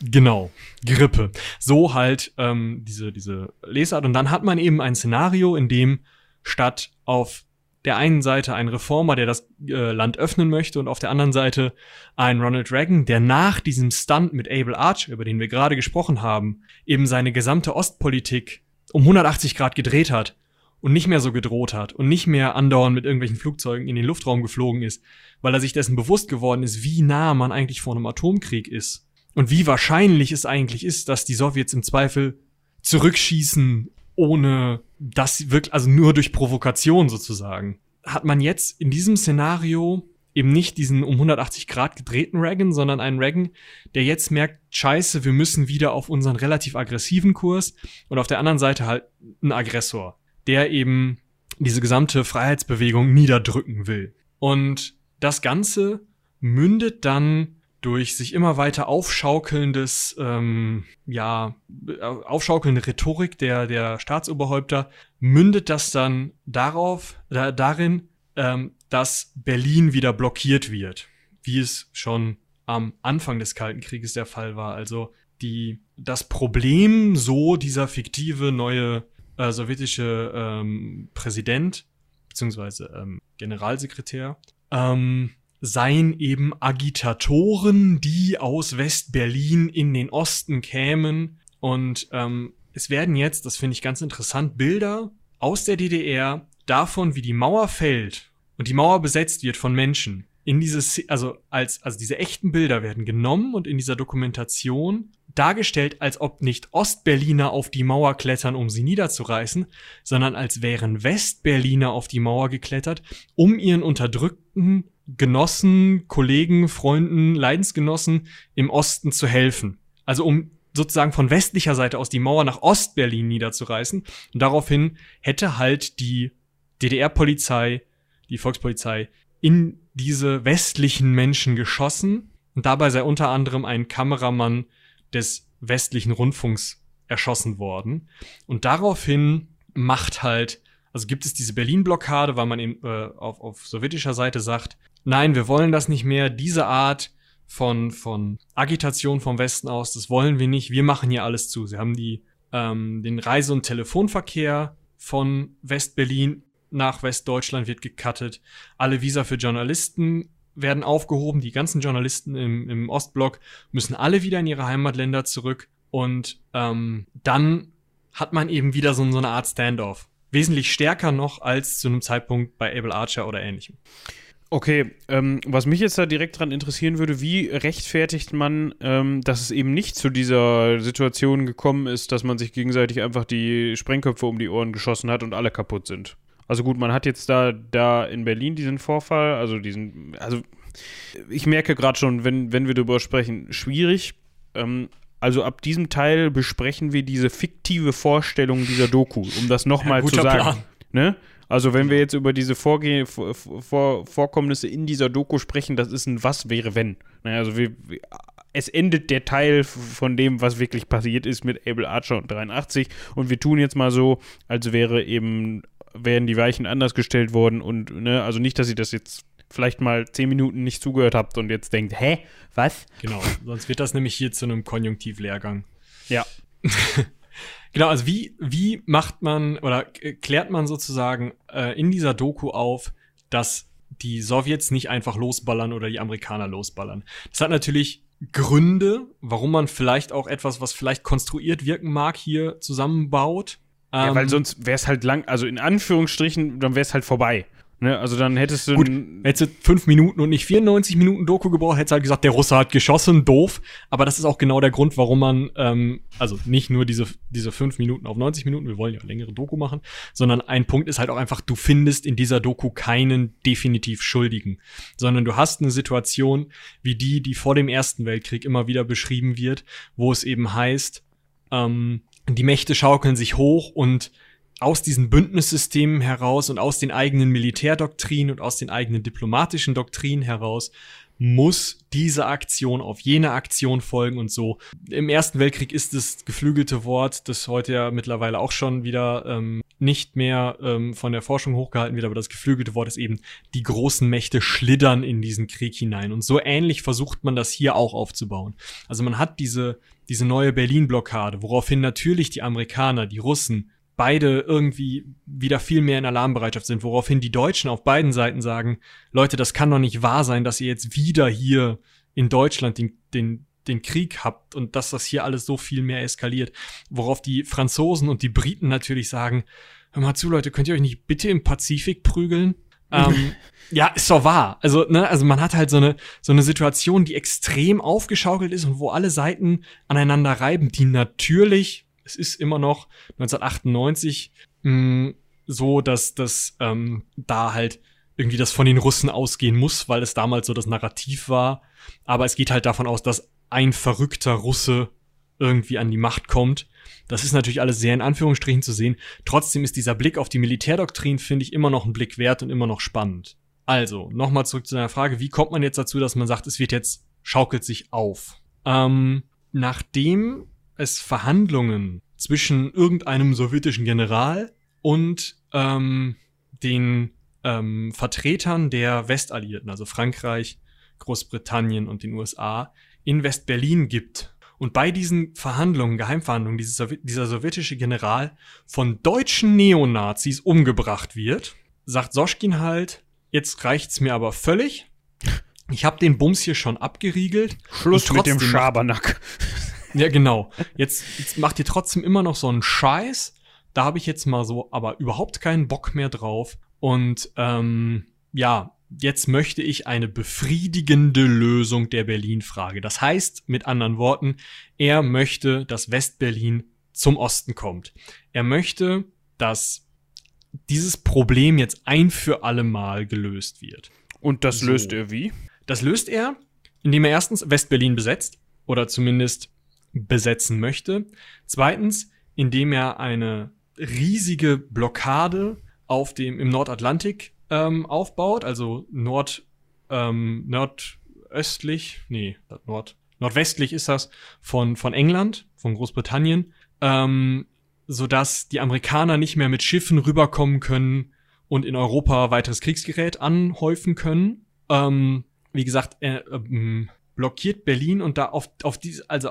Genau, Grippe. So halt ähm, diese, diese Lesart. Und dann hat man eben ein Szenario, in dem statt auf der einen Seite ein Reformer, der das äh, Land öffnen möchte, und auf der anderen Seite ein Ronald Reagan, der nach diesem Stunt mit Abel Archer, über den wir gerade gesprochen haben, eben seine gesamte Ostpolitik um 180 Grad gedreht hat und nicht mehr so gedroht hat und nicht mehr andauernd mit irgendwelchen Flugzeugen in den Luftraum geflogen ist, weil er sich dessen bewusst geworden ist, wie nah man eigentlich vor einem Atomkrieg ist und wie wahrscheinlich es eigentlich ist, dass die Sowjets im Zweifel zurückschießen ohne das wirklich, also nur durch Provokation sozusagen. Hat man jetzt in diesem Szenario eben nicht diesen um 180 Grad gedrehten Reagan, sondern einen Reagan, der jetzt merkt, scheiße, wir müssen wieder auf unseren relativ aggressiven Kurs und auf der anderen Seite halt ein Aggressor, der eben diese gesamte Freiheitsbewegung niederdrücken will. Und das Ganze mündet dann durch sich immer weiter aufschaukelndes, ähm, ja, aufschaukelnde Rhetorik der, der Staatsoberhäupter, mündet das dann darauf, da, darin, ähm, dass Berlin wieder blockiert wird, wie es schon am Anfang des Kalten Krieges der Fall war. Also die, das Problem, so dieser fiktive neue äh, sowjetische ähm, Präsident beziehungsweise ähm, Generalsekretär ähm, seien eben Agitatoren, die aus West-Berlin in den Osten kämen. Und ähm, es werden jetzt, das finde ich ganz interessant, Bilder aus der DDR davon, wie die Mauer fällt und die Mauer besetzt wird von Menschen. In dieses, also als, also diese echten Bilder werden genommen und in dieser Dokumentation dargestellt, als ob nicht Ostberliner auf die Mauer klettern, um sie niederzureißen, sondern als wären Westberliner auf die Mauer geklettert, um ihren unterdrückten Genossen, Kollegen, Freunden, Leidensgenossen im Osten zu helfen. Also um sozusagen von westlicher Seite aus die Mauer nach Ostberlin niederzureißen. Und daraufhin hätte halt die DDR-Polizei, die Volkspolizei, in diese westlichen Menschen geschossen. Und dabei sei unter anderem ein Kameramann des westlichen Rundfunks erschossen worden. Und daraufhin macht halt, also gibt es diese Berlin-Blockade, weil man eben, äh, auf, auf sowjetischer Seite sagt, nein, wir wollen das nicht mehr, diese Art von, von Agitation vom Westen aus, das wollen wir nicht, wir machen hier alles zu. Sie haben die, ähm, den Reise- und Telefonverkehr von West-Berlin nach Westdeutschland wird gecuttet. Alle Visa für Journalisten werden aufgehoben. Die ganzen Journalisten im, im Ostblock müssen alle wieder in ihre Heimatländer zurück. Und ähm, dann hat man eben wieder so, so eine Art Standoff. Wesentlich stärker noch als zu einem Zeitpunkt bei Able Archer oder ähnlichem. Okay, ähm, was mich jetzt da direkt dran interessieren würde, wie rechtfertigt man, ähm, dass es eben nicht zu dieser Situation gekommen ist, dass man sich gegenseitig einfach die Sprengköpfe um die Ohren geschossen hat und alle kaputt sind? Also gut, man hat jetzt da, da in Berlin diesen Vorfall, also diesen, also ich merke gerade schon, wenn, wenn wir darüber sprechen, schwierig. Ähm, also ab diesem Teil besprechen wir diese fiktive Vorstellung dieser Doku, um das nochmal ja, zu sagen. Plan. Ne? Also wenn wir jetzt über diese Vorgeh Vor Vor Vorkommnisse in dieser Doku sprechen, das ist ein Was wäre wenn. Naja, also wir, es endet der Teil von dem, was wirklich passiert ist mit Able Archer und 83 und wir tun jetzt mal so, als wäre eben wären die Weichen anders gestellt worden und ne, also nicht, dass ihr das jetzt vielleicht mal zehn Minuten nicht zugehört habt und jetzt denkt, hä, was? Genau, sonst wird das nämlich hier zu einem Konjunktivlehrgang. Ja. (laughs) genau, also wie, wie macht man oder klärt man sozusagen äh, in dieser Doku auf, dass die Sowjets nicht einfach losballern oder die Amerikaner losballern? Das hat natürlich Gründe, warum man vielleicht auch etwas, was vielleicht konstruiert wirken mag, hier zusammenbaut. Ja, weil ähm, sonst wäre es halt lang, also in Anführungsstrichen, dann wäre es halt vorbei. Ne, also dann hättest du. Gut, hättest du fünf Minuten und nicht 94 Minuten Doku gebraucht, hättest du halt gesagt, der Russe hat geschossen, doof. Aber das ist auch genau der Grund, warum man, ähm, also nicht nur diese, diese fünf Minuten auf 90 Minuten, wir wollen ja längere Doku machen, sondern ein Punkt ist halt auch einfach, du findest in dieser Doku keinen definitiv Schuldigen. Sondern du hast eine Situation wie die, die vor dem Ersten Weltkrieg immer wieder beschrieben wird, wo es eben heißt, ähm, die Mächte schaukeln sich hoch und aus diesen Bündnissystemen heraus und aus den eigenen Militärdoktrinen und aus den eigenen diplomatischen Doktrinen heraus muss diese Aktion auf jene Aktion folgen und so. Im Ersten Weltkrieg ist das geflügelte Wort, das heute ja mittlerweile auch schon wieder ähm, nicht mehr ähm, von der Forschung hochgehalten wird, aber das geflügelte Wort ist eben, die großen Mächte schlittern in diesen Krieg hinein. Und so ähnlich versucht man das hier auch aufzubauen. Also man hat diese, diese neue Berlin-Blockade, woraufhin natürlich die Amerikaner, die Russen, beide irgendwie wieder viel mehr in Alarmbereitschaft sind, woraufhin die Deutschen auf beiden Seiten sagen, Leute, das kann doch nicht wahr sein, dass ihr jetzt wieder hier in Deutschland den, den, den Krieg habt und dass das hier alles so viel mehr eskaliert. Worauf die Franzosen und die Briten natürlich sagen, hör mal zu, Leute, könnt ihr euch nicht bitte im Pazifik prügeln? ähm, (laughs) ja, ist doch wahr. Also, ne, also man hat halt so eine, so eine Situation, die extrem aufgeschaukelt ist und wo alle Seiten aneinander reiben, die natürlich es ist immer noch 1998 mh, so, dass das ähm, da halt irgendwie das von den Russen ausgehen muss, weil es damals so das Narrativ war. Aber es geht halt davon aus, dass ein verrückter Russe irgendwie an die Macht kommt. Das ist natürlich alles sehr in Anführungsstrichen zu sehen. Trotzdem ist dieser Blick auf die Militärdoktrin, finde ich, immer noch ein Blick wert und immer noch spannend. Also, nochmal zurück zu deiner Frage, wie kommt man jetzt dazu, dass man sagt, es wird jetzt, schaukelt sich auf? Ähm, nachdem es Verhandlungen zwischen irgendeinem sowjetischen General und ähm, den ähm, Vertretern der Westalliierten, also Frankreich, Großbritannien und den USA, in West-Berlin gibt. Und bei diesen Verhandlungen, Geheimverhandlungen, Sowjet dieser sowjetische General von deutschen Neonazis umgebracht wird, sagt Soschkin halt, jetzt reicht's mir aber völlig. Ich habe den Bums hier schon abgeriegelt. Schluss mit dem Schabernack. Ja, genau. Jetzt, jetzt macht ihr trotzdem immer noch so einen Scheiß. Da habe ich jetzt mal so aber überhaupt keinen Bock mehr drauf. Und ähm, ja, jetzt möchte ich eine befriedigende Lösung der Berlin-Frage. Das heißt, mit anderen Worten, er möchte, dass West-Berlin zum Osten kommt. Er möchte, dass dieses Problem jetzt ein für alle Mal gelöst wird. Und das so. löst er wie? Das löst er, indem er erstens West-Berlin besetzt oder zumindest besetzen möchte. Zweitens, indem er eine riesige Blockade auf dem, im Nordatlantik ähm, aufbaut, also Nord, ähm, nordöstlich, nee, Nord, nordwestlich ist das von, von England, von Großbritannien, ähm, sodass die Amerikaner nicht mehr mit Schiffen rüberkommen können und in Europa weiteres Kriegsgerät anhäufen können. Ähm, wie gesagt, er ähm, blockiert Berlin und da auf, auf diese, also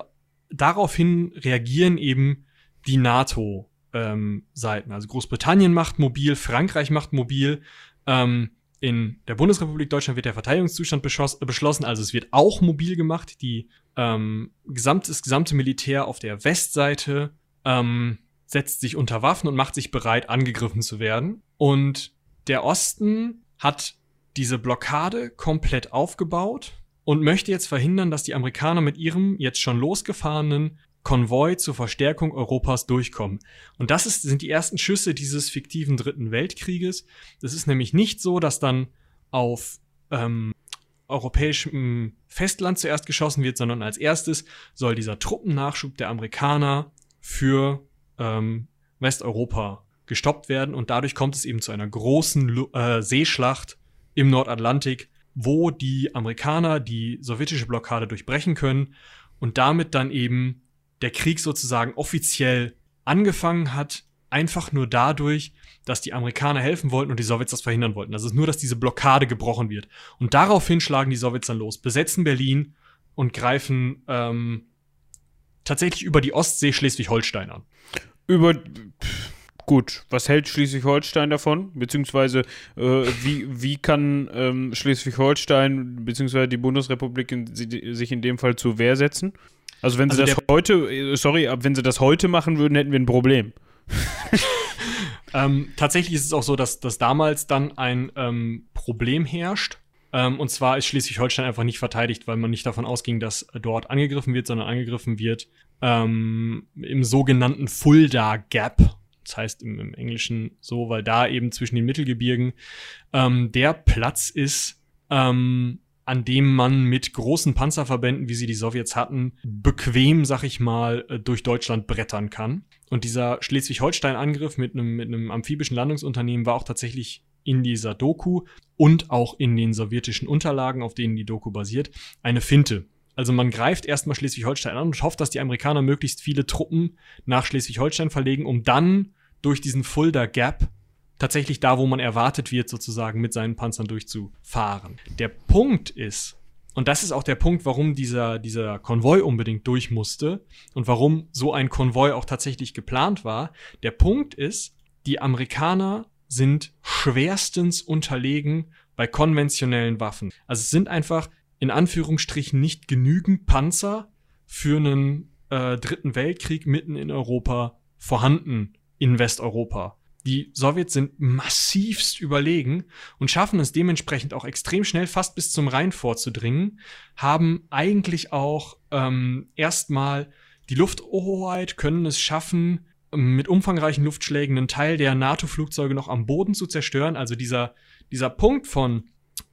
daraufhin reagieren eben die NATO ähm. Also Großbritannien macht mobil, Frankreich macht mobil. Ähm, in der Bundesrepublik Deutschland wird der Verteidigungszustand beschlossen, also es wird auch mobil gemacht. Die ähm, gesamt, das gesamte Militär auf der Westseite ähm, setzt sich unter Waffen und macht sich bereit, angegriffen zu werden. Und der Osten hat diese Blockade komplett aufgebaut und möchte jetzt verhindern, dass die Amerikaner mit ihrem jetzt schon losgefahrenen Konvoi zur Verstärkung Europas durchkommen. Und das ist, sind die ersten Schüsse dieses fiktiven Dritten Weltkrieges. Das ist nämlich nicht so, dass dann auf ähm, europäischem Festland zuerst geschossen wird, sondern als erstes soll dieser Truppennachschub der Amerikaner für ähm, Westeuropa gestoppt werden und dadurch kommt es eben zu einer großen äh, Seeschlacht im Nordatlantik, wo die Amerikaner die sowjetische Blockade durchbrechen können und damit dann eben der Krieg sozusagen offiziell angefangen hat, einfach nur dadurch, dass die Amerikaner helfen wollten und die Sowjets das verhindern wollten. Das ist nur, dass diese Blockade gebrochen wird. Und daraufhin schlagen die Sowjets dann los, besetzen Berlin und greifen ähm, tatsächlich über die Ostsee Schleswig-Holstein an. Über gut, was hält Schleswig-Holstein davon? Beziehungsweise äh, wie, wie kann ähm, Schleswig-Holstein beziehungsweise die Bundesrepublik in, sich in dem Fall zur Wehr setzen? Also wenn sie also das heute, äh, sorry, wenn sie das heute machen würden, hätten wir ein Problem. (laughs) ähm, tatsächlich ist es auch so, dass, dass damals dann ein ähm, Problem herrscht. Ähm, und zwar ist Schleswig-Holstein einfach nicht verteidigt, weil man nicht davon ausging, dass dort angegriffen wird, sondern angegriffen wird ähm, im sogenannten Fulda Gap. Das heißt im, im, Englischen so, weil da eben zwischen den Mittelgebirgen ähm, der Platz ist, ähm, an dem man mit großen Panzerverbänden, wie sie die Sowjets hatten, bequem, sag ich mal, äh, durch Deutschland brettern kann. Und dieser Schleswig-Holstein-Angriff mit einem, mit einem amphibischen Landungsunternehmen war auch tatsächlich in dieser Doku und auch in den sowjetischen Unterlagen, auf denen die Doku basiert, eine Finte. Also man greift erstmal Schleswig-Holstein an und hofft, dass die Amerikaner möglichst viele Truppen nach Schleswig-Holstein verlegen, um dann durch diesen Fulda Gap tatsächlich da, wo man erwartet wird, sozusagen mit seinen Panzern durchzufahren. Der Punkt ist, und das ist auch der Punkt, warum dieser, dieser Konvoi unbedingt durch musste und warum so ein Konvoi auch tatsächlich geplant war. Der Punkt ist, die Amerikaner sind schwerstens unterlegen bei konventionellen Waffen. Also es sind einfach in Anführungsstrichen nicht genügend Panzer für einen äh, dritten Weltkrieg mitten in Europa vorhanden in Westeuropa. Die Sowjets sind massivst überlegen und schaffen es dementsprechend auch extrem schnell fast bis zum Rhein vorzudringen, haben eigentlich auch ähm, erstmal die Lufthoheit können es schaffen, mit umfangreichen Luftschlägen einen Teil der NATO-Flugzeuge noch am Boden zu zerstören. Also dieser, dieser Punkt von,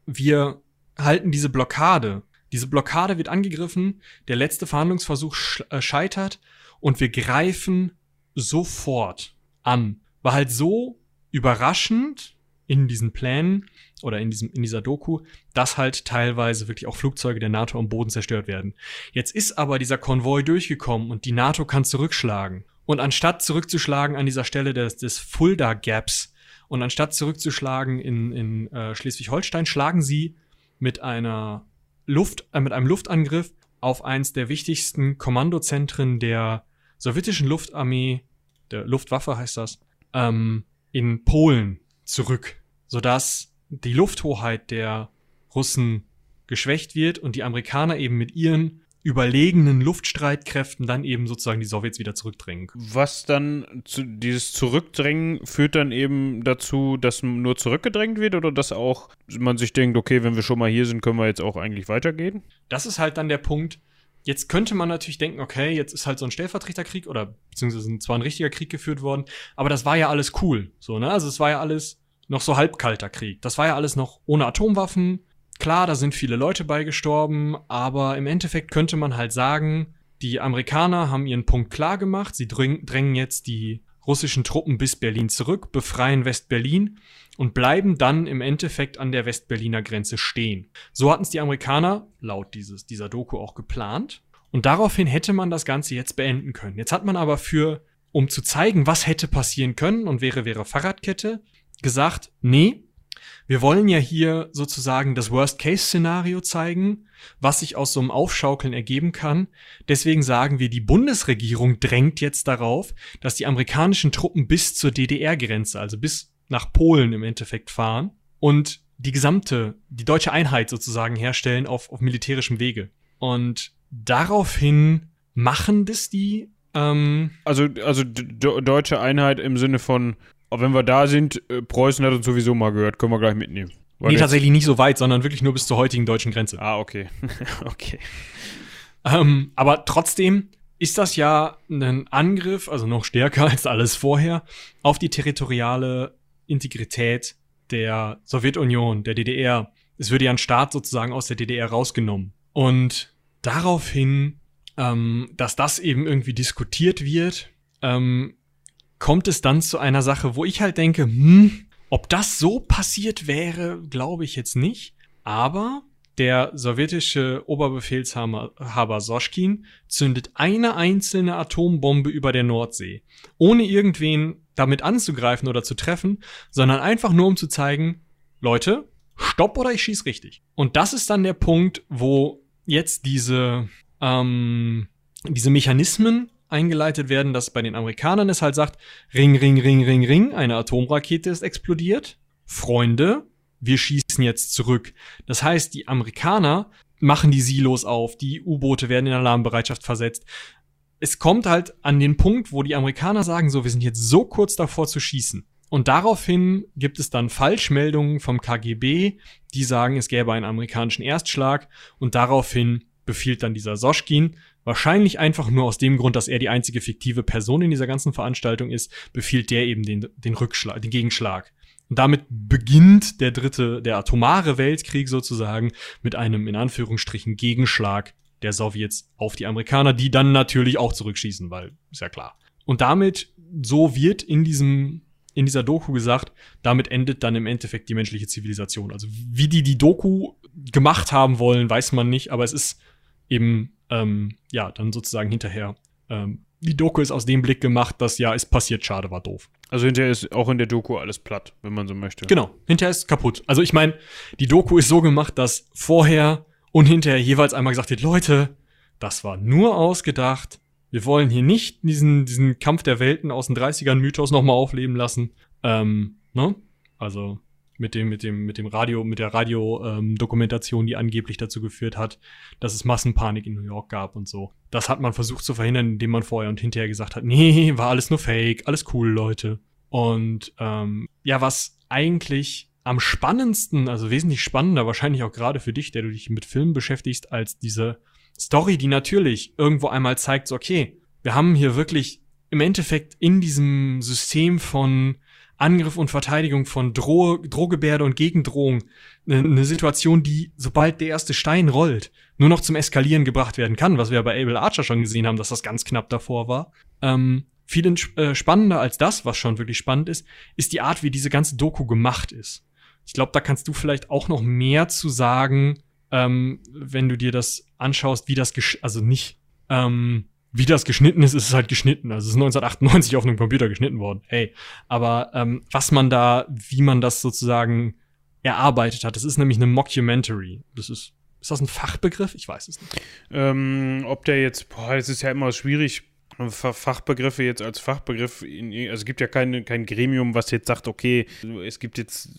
wir halten diese Blockade. Diese Blockade wird angegriffen, der letzte Verhandlungsversuch äh, scheitert und wir greifen sofort an. War halt so überraschend in diesen Plänen oder in, diesem, in dieser Doku, dass halt teilweise wirklich auch Flugzeuge der NATO am Boden zerstört werden. Jetzt ist aber dieser Konvoi durchgekommen und die NATO kann zurückschlagen. Und anstatt zurückzuschlagen an dieser Stelle des, des Fulda Gaps und anstatt zurückzuschlagen in, in äh, Schleswig-Holstein, schlagen sie mit einer Luft, äh, mit einem Luftangriff auf eins der wichtigsten Kommandozentren der sowjetischen Luftarmee, der Luftwaffe heißt das, ähm, in Polen zurück, sodass die Lufthoheit der Russen geschwächt wird und die Amerikaner eben mit ihren überlegenen Luftstreitkräften dann eben sozusagen die Sowjets wieder zurückdrängen. Was dann zu, dieses Zurückdrängen führt dann eben dazu, dass nur zurückgedrängt wird oder dass auch man sich denkt, okay, wenn wir schon mal hier sind, können wir jetzt auch eigentlich weitergehen? Das ist halt dann der Punkt. Jetzt könnte man natürlich denken, okay, jetzt ist halt so ein Stellvertreterkrieg oder beziehungsweise zwar ein richtiger Krieg geführt worden, aber das war ja alles cool, so ne? Also es war ja alles noch so halbkalter Krieg. Das war ja alles noch ohne Atomwaffen Klar, da sind viele Leute beigestorben, aber im Endeffekt könnte man halt sagen, die Amerikaner haben ihren Punkt klar gemacht. Sie drängen jetzt die russischen Truppen bis Berlin zurück, befreien West-Berlin und bleiben dann im Endeffekt an der West-Berliner Grenze stehen. So hatten es die Amerikaner laut dieses, dieser Doku auch geplant. Und daraufhin hätte man das Ganze jetzt beenden können. Jetzt hat man aber für, um zu zeigen, was hätte passieren können und wäre, wäre Fahrradkette, gesagt, nee, wir wollen ja hier sozusagen das Worst-Case-Szenario zeigen, was sich aus so einem Aufschaukeln ergeben kann. Deswegen sagen wir, die Bundesregierung drängt jetzt darauf, dass die amerikanischen Truppen bis zur DDR-Grenze, also bis nach Polen im Endeffekt fahren und die gesamte, die deutsche Einheit sozusagen herstellen auf, auf militärischem Wege. Und daraufhin machen das die. Ähm, also, also deutsche Einheit im Sinne von wenn wir da sind, äh, Preußen hat uns sowieso mal gehört, können wir gleich mitnehmen. Weil nee, tatsächlich nicht so weit, sondern wirklich nur bis zur heutigen deutschen Grenze. Ah, okay. (laughs) okay. Ähm, aber trotzdem ist das ja ein Angriff, also noch stärker (laughs) als alles vorher, auf die territoriale Integrität der Sowjetunion, der DDR. Es würde ja ein Staat sozusagen aus der DDR rausgenommen. Und daraufhin, ähm, dass das eben irgendwie diskutiert wird, ähm, kommt es dann zu einer Sache, wo ich halt denke, hm, ob das so passiert wäre, glaube ich jetzt nicht. Aber der sowjetische Oberbefehlshaber Soschkin zündet eine einzelne Atombombe über der Nordsee, ohne irgendwen damit anzugreifen oder zu treffen, sondern einfach nur um zu zeigen, Leute, stopp oder ich schieß richtig. Und das ist dann der Punkt, wo jetzt diese, ähm, diese Mechanismen eingeleitet werden, dass bei den Amerikanern es halt sagt, Ring, Ring, Ring, Ring, Ring, eine Atomrakete ist explodiert. Freunde, wir schießen jetzt zurück. Das heißt, die Amerikaner machen die Silos auf, die U-Boote werden in Alarmbereitschaft versetzt. Es kommt halt an den Punkt, wo die Amerikaner sagen, so, wir sind jetzt so kurz davor zu schießen. Und daraufhin gibt es dann Falschmeldungen vom KGB, die sagen, es gäbe einen amerikanischen Erstschlag. Und daraufhin befiehlt dann dieser Soschkin, Wahrscheinlich einfach nur aus dem Grund, dass er die einzige fiktive Person in dieser ganzen Veranstaltung ist, befiehlt der eben den, den Rückschlag, den Gegenschlag. Und damit beginnt der dritte, der atomare Weltkrieg sozusagen mit einem in Anführungsstrichen Gegenschlag der Sowjets auf die Amerikaner, die dann natürlich auch zurückschießen, weil ist ja klar. Und damit, so wird in diesem in dieser Doku gesagt, damit endet dann im Endeffekt die menschliche Zivilisation. Also wie die die Doku gemacht haben wollen, weiß man nicht, aber es ist eben ähm, ja, dann sozusagen hinterher. Ähm, die Doku ist aus dem Blick gemacht, dass ja, es passiert, schade, war doof. Also hinterher ist auch in der Doku alles platt, wenn man so möchte. Genau, hinterher ist kaputt. Also ich meine, die Doku ist so gemacht, dass vorher und hinterher jeweils einmal gesagt wird, Leute, das war nur ausgedacht. Wir wollen hier nicht diesen, diesen Kampf der Welten aus den 30ern Mythos nochmal aufleben lassen. Ähm, ne? Also mit dem, mit dem, mit dem Radio, mit der Radio-Dokumentation, ähm, die angeblich dazu geführt hat, dass es Massenpanik in New York gab und so. Das hat man versucht zu verhindern, indem man vorher und hinterher gesagt hat, (laughs) nee, war alles nur Fake, alles cool, Leute. Und ähm, ja, was eigentlich am spannendsten, also wesentlich spannender, wahrscheinlich auch gerade für dich, der du dich mit Filmen beschäftigst, als diese Story, die natürlich irgendwo einmal zeigt, so, okay, wir haben hier wirklich im Endeffekt in diesem System von Angriff und Verteidigung von Droh Drohgebärde und Gegendrohung eine, Situation, die, sobald der erste Stein rollt, nur noch zum Eskalieren gebracht werden kann, was wir bei Abel Archer schon gesehen haben, dass das ganz knapp davor war. Ähm, viel äh, spannender als das, was schon wirklich spannend ist, ist die Art, wie diese ganze Doku gemacht ist. Ich glaube, da kannst du vielleicht auch noch mehr zu sagen, ähm, wenn du dir das anschaust, wie das, also nicht, ähm, wie das geschnitten ist, ist es halt geschnitten. Also es ist 1998 auf einem Computer geschnitten worden. Hey, aber ähm, was man da, wie man das sozusagen erarbeitet hat, das ist nämlich eine Mockumentary. Das ist, ist das ein Fachbegriff? Ich weiß es nicht. Ähm, ob der jetzt, boah, es ist ja immer schwierig Fachbegriffe jetzt als Fachbegriff, in, also es gibt ja keine, kein Gremium, was jetzt sagt, okay, es gibt jetzt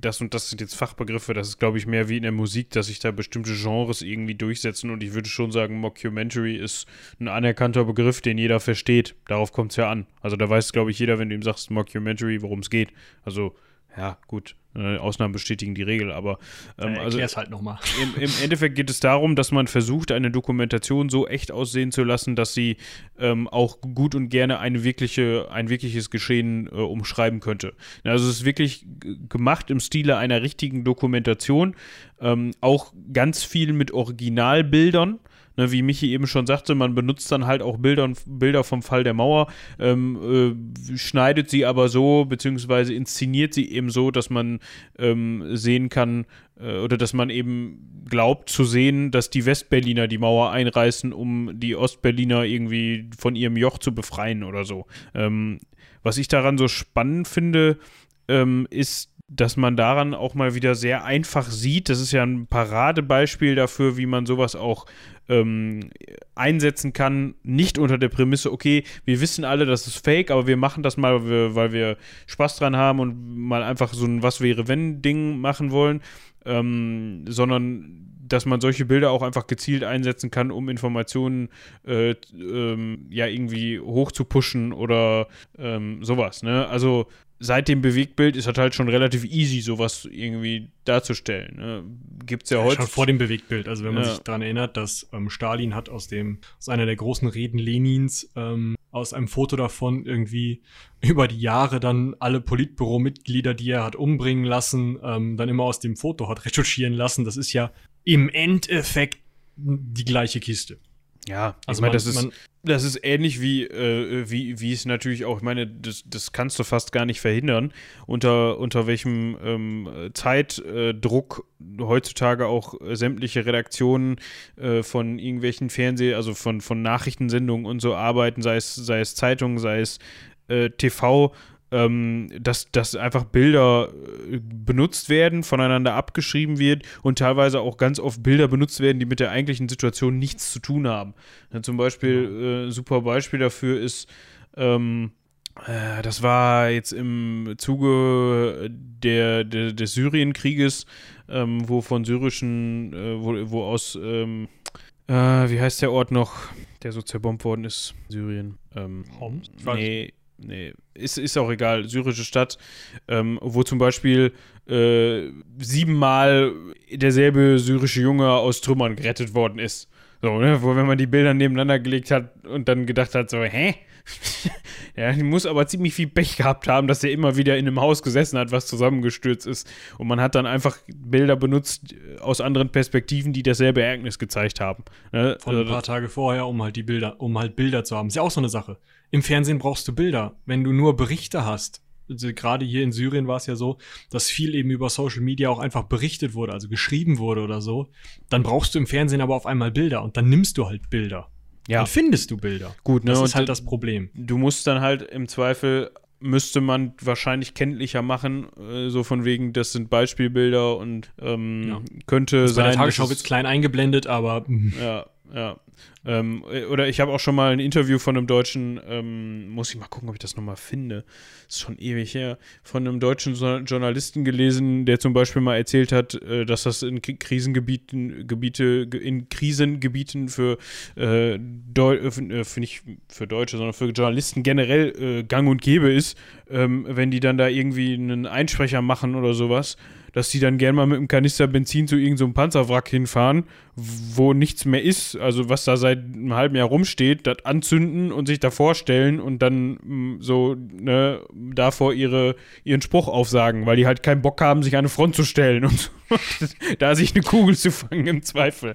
das und das sind jetzt Fachbegriffe, das ist glaube ich mehr wie in der Musik, dass sich da bestimmte Genres irgendwie durchsetzen und ich würde schon sagen, Mockumentary ist ein anerkannter Begriff, den jeder versteht, darauf kommt es ja an. Also da weiß glaube ich jeder, wenn du ihm sagst Mockumentary, worum es geht. Also ja, gut, äh, Ausnahmen bestätigen die Regel, aber ähm, also halt noch mal. Im, Im, Endeffekt geht es darum, dass man versucht, eine Dokumentation so echt aussehen zu lassen, dass sie ähm, auch gut und gerne eine wirkliche, ein wirkliches Geschehen äh, umschreiben könnte. Also es ist wirklich gemacht im Stile einer richtigen Dokumentation, ähm, auch ganz viel mit Originalbildern. Ne, wie Michi eben schon sagte, man benutzt dann halt auch Bilder, Bilder vom Fall der Mauer, ähm, äh, schneidet sie aber so, beziehungsweise inszeniert sie eben so, dass man ähm, sehen kann, äh, oder dass man eben glaubt zu sehen, dass die Westberliner die Mauer einreißen, um die Ostberliner irgendwie von ihrem Joch zu befreien oder so. Ähm, was ich daran so spannend finde, ähm, ist, dass man daran auch mal wieder sehr einfach sieht. Das ist ja ein Paradebeispiel dafür, wie man sowas auch ähm, einsetzen kann, nicht unter der Prämisse, okay, wir wissen alle, das ist fake, aber wir machen das mal, weil wir, Spaß dran haben und mal einfach so ein Was wäre wenn Ding machen wollen, ähm, sondern dass man solche Bilder auch einfach gezielt einsetzen kann, um Informationen äh, ähm, ja irgendwie hoch oder ähm, sowas. Ne? Also seit dem Bewegtbild ist das halt schon relativ easy, sowas irgendwie darzustellen. Ne? Gibt es ja, heute. Schon vor dem Bewegtbild. Also wenn man ja. sich daran erinnert, dass ähm, Stalin hat aus dem, aus einer der großen Reden Lenins, ähm, aus einem Foto davon irgendwie (laughs) über die Jahre dann alle Politbüro-Mitglieder, die er hat umbringen lassen, ähm, dann immer aus dem Foto hat retuschieren lassen. Das ist ja im Endeffekt die gleiche Kiste. Ja, also ich meine, das ist, das ist ähnlich wie, äh, wie, wie es natürlich auch, ich meine, das, das kannst du fast gar nicht verhindern, unter, unter welchem ähm, Zeitdruck äh, heutzutage auch sämtliche Redaktionen äh, von irgendwelchen Fernseh-, also von, von Nachrichtensendungen und so arbeiten, sei es, sei es Zeitung, sei es äh, TV, ähm, dass, dass einfach Bilder äh, benutzt werden, voneinander abgeschrieben wird und teilweise auch ganz oft Bilder benutzt werden, die mit der eigentlichen Situation nichts zu tun haben. Ja, zum Beispiel, genau. äh, super Beispiel dafür ist, ähm, äh, das war jetzt im Zuge der, der des Syrienkrieges, ähm, wo von syrischen, äh, wo, wo aus, ähm, äh, wie heißt der Ort noch, der so zerbombt worden ist, Syrien? Ähm, Homs? Nee, nee, ist, ist auch egal, syrische Stadt, ähm, wo zum Beispiel äh, siebenmal derselbe syrische Junge aus Trümmern gerettet worden ist. So, ne? Wo, wenn man die Bilder nebeneinander gelegt hat und dann gedacht hat, so, hä? (laughs) ja, die muss aber ziemlich viel Pech gehabt haben, dass er immer wieder in einem Haus gesessen hat, was zusammengestürzt ist. Und man hat dann einfach Bilder benutzt äh, aus anderen Perspektiven, die dasselbe Ereignis gezeigt haben. Ne? Von ein also paar Tage vorher, um halt die Bilder, um halt Bilder zu haben. Ist ja auch so eine Sache. Im Fernsehen brauchst du Bilder. Wenn du nur Berichte hast, also gerade hier in Syrien war es ja so, dass viel eben über Social Media auch einfach berichtet wurde, also geschrieben wurde oder so, dann brauchst du im Fernsehen aber auf einmal Bilder und dann nimmst du halt Bilder. Ja. Dann findest du Bilder. Gut, ne? Das ist halt das Problem. Du musst dann halt im Zweifel müsste man wahrscheinlich kenntlicher machen, äh, so von wegen, das sind Beispielbilder und ähm, ja. könnte das sein. Bei der Tagesschau wird klein eingeblendet, aber. Ja, ja. Ähm, oder ich habe auch schon mal ein Interview von einem deutschen, ähm, muss ich mal gucken, ob ich das nochmal finde. Ist schon ewig her. Von einem deutschen Journalisten gelesen, der zum Beispiel mal erzählt hat, äh, dass das in Krisengebieten, Gebiete, in Krisengebieten für, äh, Deu äh, äh, für nicht für Deutsche, sondern für Journalisten generell äh, gang und gäbe ist, ähm, wenn die dann da irgendwie einen Einsprecher machen oder sowas dass die dann gern mal mit einem Kanister Benzin zu irgendeinem so Panzerwrack hinfahren, wo nichts mehr ist, also was da seit einem halben Jahr rumsteht, das anzünden und sich da vorstellen und dann mh, so ne, davor ihre, ihren Spruch aufsagen, weil die halt keinen Bock haben, sich an eine Front zu stellen und (laughs) da sich eine Kugel zu fangen im Zweifel.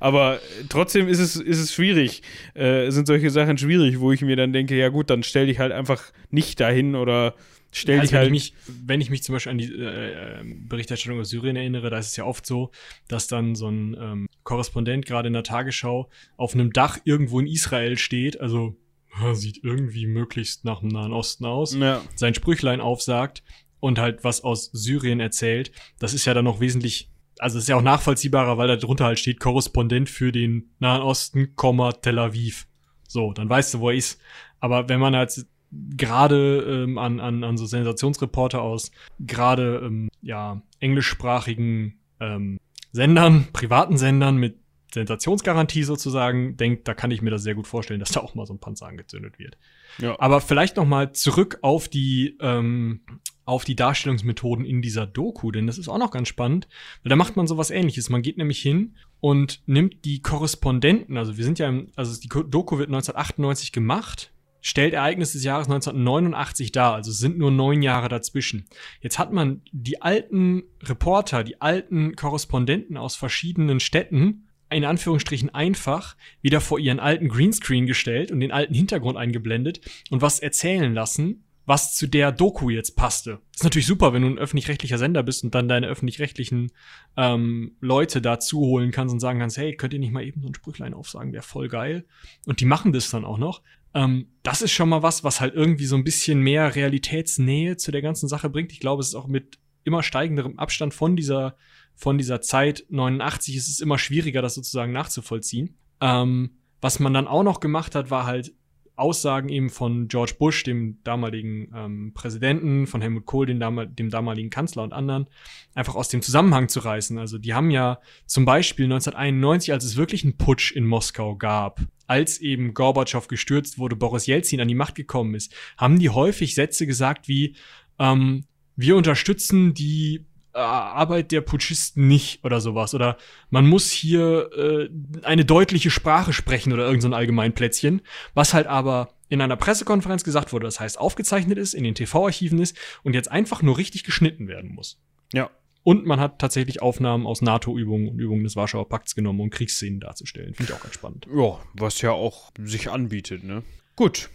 Aber trotzdem ist es, ist es schwierig, äh, sind solche Sachen schwierig, wo ich mir dann denke, ja gut, dann stell dich halt einfach nicht dahin oder stell Also dich wenn, halt. ich mich, wenn ich mich zum Beispiel an die äh, äh, Berichterstattung aus Syrien erinnere, da ist es ja oft so, dass dann so ein ähm, Korrespondent gerade in der Tagesschau auf einem Dach irgendwo in Israel steht, also (laughs) sieht irgendwie möglichst nach dem Nahen Osten aus, ja, sein Sprüchlein aufsagt und halt was aus Syrien erzählt. Das ist ja dann noch wesentlich, also es ist ja auch nachvollziehbarer, weil da drunter halt steht Korrespondent für den Nahen Osten, Komma, Tel Aviv. So, dann weißt du, wo er ist. Aber wenn man halt gerade ähm, an, an, an so Sensationsreporter aus gerade ähm, ja, englischsprachigen ähm, Sendern, privaten Sendern mit Sensationsgarantie sozusagen denkt, da kann ich mir das sehr gut vorstellen, dass da auch mal so ein Panzer angezündet wird. ja. Aber vielleicht noch mal zurück auf die ähm, auf die Darstellungsmethoden in dieser Doku, denn das ist auch noch ganz spannend, weil da macht man sowas ähnliches. Man geht nämlich hin und nimmt die Korrespondenten, also wir sind ja, im, also die Doku wird 1998 gemacht, stellt Ereignis des Jahres 1989 dar, also sind nur neun Jahre dazwischen. Jetzt hat man die alten Reporter, die alten Korrespondenten aus verschiedenen Städten in Anführungsstrichen einfach wieder vor ihren alten Greenscreen gestellt und den alten Hintergrund eingeblendet und was erzählen lassen, was zu der Doku jetzt passte. Ist natürlich super, wenn du ein öffentlich-rechtlicher Sender bist und dann deine öffentlich-rechtlichen ähm, Leute dazu holen kannst und sagen kannst, hey, könnt ihr nicht mal eben so ein Sprüchlein aufsagen, wäre voll geil. Und die machen das dann auch noch. Ähm, das ist schon mal was, was halt irgendwie so ein bisschen mehr Realitätsnähe zu der ganzen Sache bringt. Ich glaube, es ist auch mit immer steigenderem Abstand von dieser von dieser Zeit 89 ist es immer schwieriger, das sozusagen nachzuvollziehen. Ähm, was man dann auch noch gemacht hat, war halt Aussagen eben von George Bush, dem damaligen ähm, Präsidenten, von Helmut Kohl, dem, damal dem damaligen Kanzler und anderen, einfach aus dem Zusammenhang zu reißen. Also die haben ja zum Beispiel 1991, als es wirklich einen Putsch in Moskau gab, als eben Gorbatschow gestürzt wurde, Boris Jelzin an die Macht gekommen ist, haben die häufig Sätze gesagt wie, ähm, wir unterstützen die Arbeit der Putschisten nicht oder sowas. Oder man muss hier äh, eine deutliche Sprache sprechen oder irgendein so ein Allgemeinplätzchen, was halt aber in einer Pressekonferenz gesagt wurde, das heißt aufgezeichnet ist, in den TV-Archiven ist und jetzt einfach nur richtig geschnitten werden muss. ja. Und man hat tatsächlich Aufnahmen aus NATO-Übungen und Übungen des Warschauer Pakts genommen, um Kriegsszenen darzustellen. Finde ich auch ganz spannend. Ja, was ja auch sich anbietet, ne? Gut.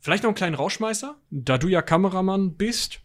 Vielleicht noch einen kleinen Rauschmeißer, da du ja Kameramann bist.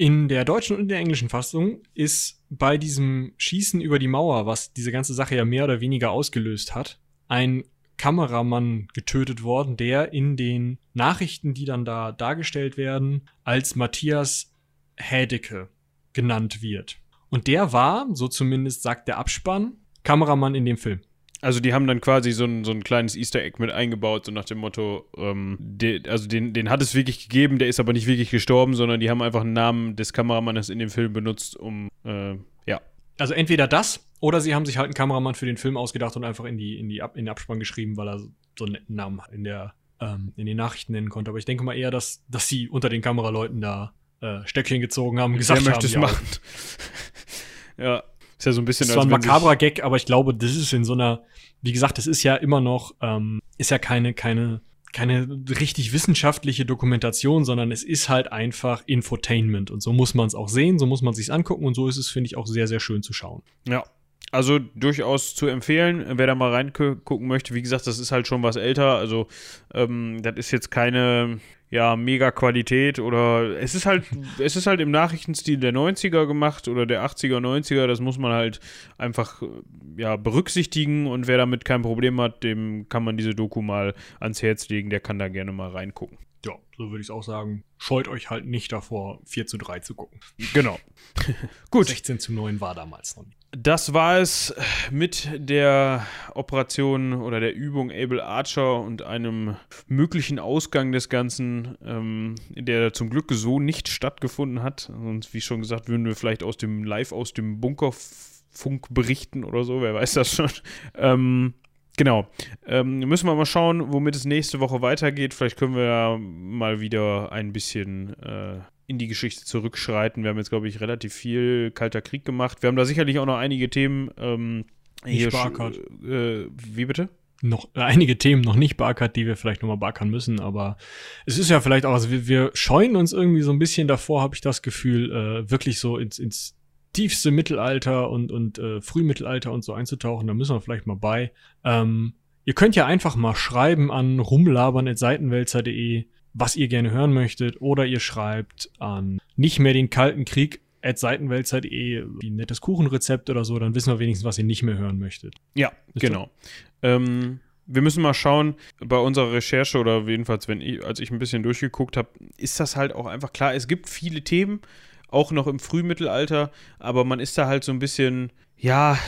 In der deutschen und der englischen Fassung ist bei diesem Schießen über die Mauer, was diese ganze Sache ja mehr oder weniger ausgelöst hat, ein Kameramann getötet worden, der in den Nachrichten, die dann da dargestellt werden, als Matthias Hädecke genannt wird. Und der war, so zumindest sagt der Abspann, Kameramann in dem Film. Also die haben dann quasi so ein, so ein kleines Easter Egg mit eingebaut, so nach dem Motto, ähm, de, also den, den hat es wirklich gegeben, der ist aber nicht wirklich gestorben, sondern die haben einfach einen Namen des Kameramannes in dem Film benutzt, um, äh, ja. Also entweder das oder sie haben sich halt einen Kameramann für den Film ausgedacht und einfach in die in die Ab in den Abspann geschrieben, weil er so einen netten Namen in der ähm, in den Nachrichten nennen konnte. Aber ich denke mal eher, dass dass sie unter den Kameraleuten da äh, Stöckchen gezogen haben, und gesagt Wer haben, möchte es ja, machen? (laughs) ja, ist ja so ein bisschen Das war ein makaberer Gag, aber ich glaube, das ist in so einer, wie gesagt, das ist ja immer noch, ähm, ist ja keine, keine, keine richtig wissenschaftliche Dokumentation, sondern es ist halt einfach Infotainment. Und so muss man es auch sehen, so muss man sich's angucken und so ist es, finde ich, auch sehr, sehr schön zu schauen. Ja. Also durchaus zu empfehlen, wer da mal reingucken möchte. Wie gesagt, das ist halt schon was älter. Also ähm, das ist jetzt keine ja, mega Qualität oder es ist halt, es ist halt im Nachrichtenstil der 90er gemacht oder der 80er, 90er. Das muss man halt einfach ja, berücksichtigen und wer damit kein Problem hat, dem kann man diese Doku mal ans Herz legen. Der kann da gerne mal reingucken. So würde ich auch sagen. Scheut euch halt nicht davor, 4 zu 3 zu gucken. Genau. (laughs) Gut. 16 zu 9 war damals noch nicht. Das war es mit der Operation oder der Übung Able Archer und einem möglichen Ausgang des Ganzen, ähm, der zum Glück so nicht stattgefunden hat. Sonst, wie schon gesagt, würden wir vielleicht aus dem Live aus dem Bunkerfunk berichten oder so, wer weiß das schon. Ähm, Genau. Ähm, müssen wir mal schauen, womit es nächste Woche weitergeht. Vielleicht können wir ja mal wieder ein bisschen äh, in die Geschichte zurückschreiten. Wir haben jetzt, glaube ich, relativ viel Kalter Krieg gemacht. Wir haben da sicherlich auch noch einige Themen. Ähm, hier Äh, wie bitte? noch äh, einige Themen noch nicht beackert, die wir vielleicht nochmal beackern müssen, aber es ist ja vielleicht auch, also wir, wir scheuen uns irgendwie so ein bisschen davor, habe ich das Gefühl, äh, wirklich so ins, ins tiefste Mittelalter und, und äh, Frühmittelalter und so einzutauchen. Da müssen wir vielleicht mal bei. Ähm, ihr könnt ja einfach mal schreiben an rumlabern.seitenwälzer.de, was ihr gerne hören möchtet, oder ihr schreibt an nicht mehr den kalten Krieg at seitenwälzer.de ein nettes Kuchenrezept oder so, dann wissen wir wenigstens, was ihr nicht mehr hören möchtet. Ja, Ist genau. Ähm, wir müssen mal schauen, bei unserer Recherche oder jedenfalls, wenn ich, als ich ein bisschen durchgeguckt habe, ist das halt auch einfach klar. Es gibt viele Themen, auch noch im Frühmittelalter, aber man ist da halt so ein bisschen, ja,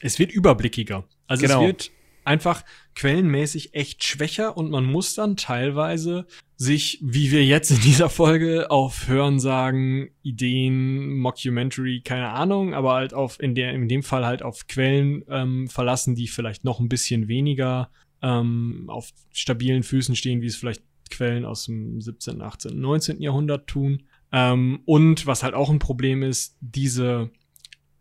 es wird überblickiger. Also Genau. es wird einfach quellenmäßig echt schwächer und man muss dann teilweise sich, wie wir jetzt in dieser Folge, auf Hörensagen, Ideen, Mockumentary, keine Ahnung, aber halt auf, in, der, in dem Fall halt auf Quellen ähm, verlassen, die vielleicht noch ein bisschen weniger ähm, auf stabilen Füßen stehen, wie es vielleicht Quellen aus dem 17., 18., 19. Jahrhundert tun. Ähm, und was halt auch ein Problem ist, diese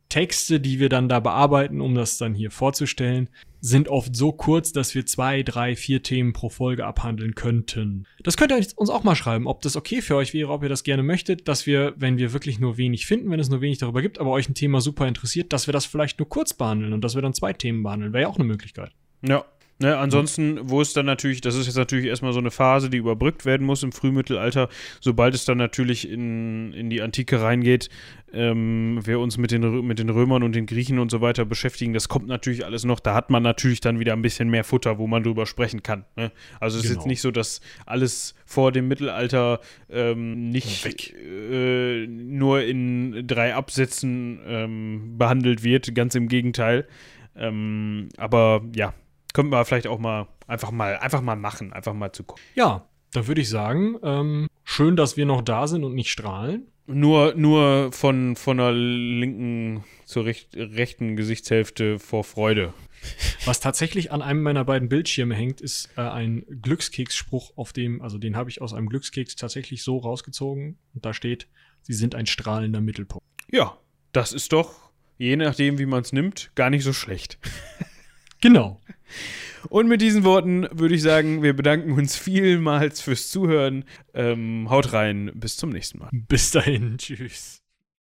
Texte, die wir dann da bearbeiten, um das dann hier vorzustellen, sind oft so kurz, dass wir zwei, drei, vier Themen pro Folge abhandeln könnten. Das könnt ihr uns auch mal schreiben, ob das okay für euch wäre, ob ihr das gerne möchtet, dass wir, wenn wir wirklich nur wenig finden, wenn es nur wenig darüber gibt, aber euch ein Thema super interessiert, dass wir das vielleicht nur kurz behandeln und dass wir dann zwei Themen behandeln. Wäre ja auch eine Möglichkeit. ja. Ne, ansonsten, wo es dann natürlich, das ist jetzt natürlich erstmal so eine Phase, die überbrückt werden muss im Frühmittelalter, sobald es dann natürlich in, in die Antike reingeht, ähm, wir uns mit den, mit den Römern und den Griechen und so weiter beschäftigen, das kommt natürlich alles noch, da hat man natürlich dann wieder ein bisschen mehr Futter, wo man drüber sprechen kann. Ne? Also es ist Genau. jetzt nicht so, dass alles vor dem Mittelalter ähm, nicht äh, nur in drei Absätzen ähm, behandelt wird, ganz im Gegenteil. Ähm, aber ja, können wir vielleicht auch mal einfach mal einfach mal machen, einfach mal zu gucken. Ja, dann würde ich sagen, ähm, schön, dass wir noch da sind und nicht strahlen. Nur, nur von, von der linken zur recht, rechten Gesichtshälfte vor Freude. Was tatsächlich an einem meiner beiden Bildschirme hängt, ist äh, ein Glückskeksspruch, auf dem, also den habe ich aus einem Glückskeks tatsächlich so rausgezogen. Und da steht, sie sind ein strahlender Mittelpunkt. Ja, das ist doch, je nachdem, wie man es nimmt, gar nicht so schlecht. Genau. Und mit diesen Worten würde ich sagen, wir bedanken uns vielmals fürs Zuhören. Ähm, haut rein, bis zum nächsten Mal. Bis dahin. Tschüss.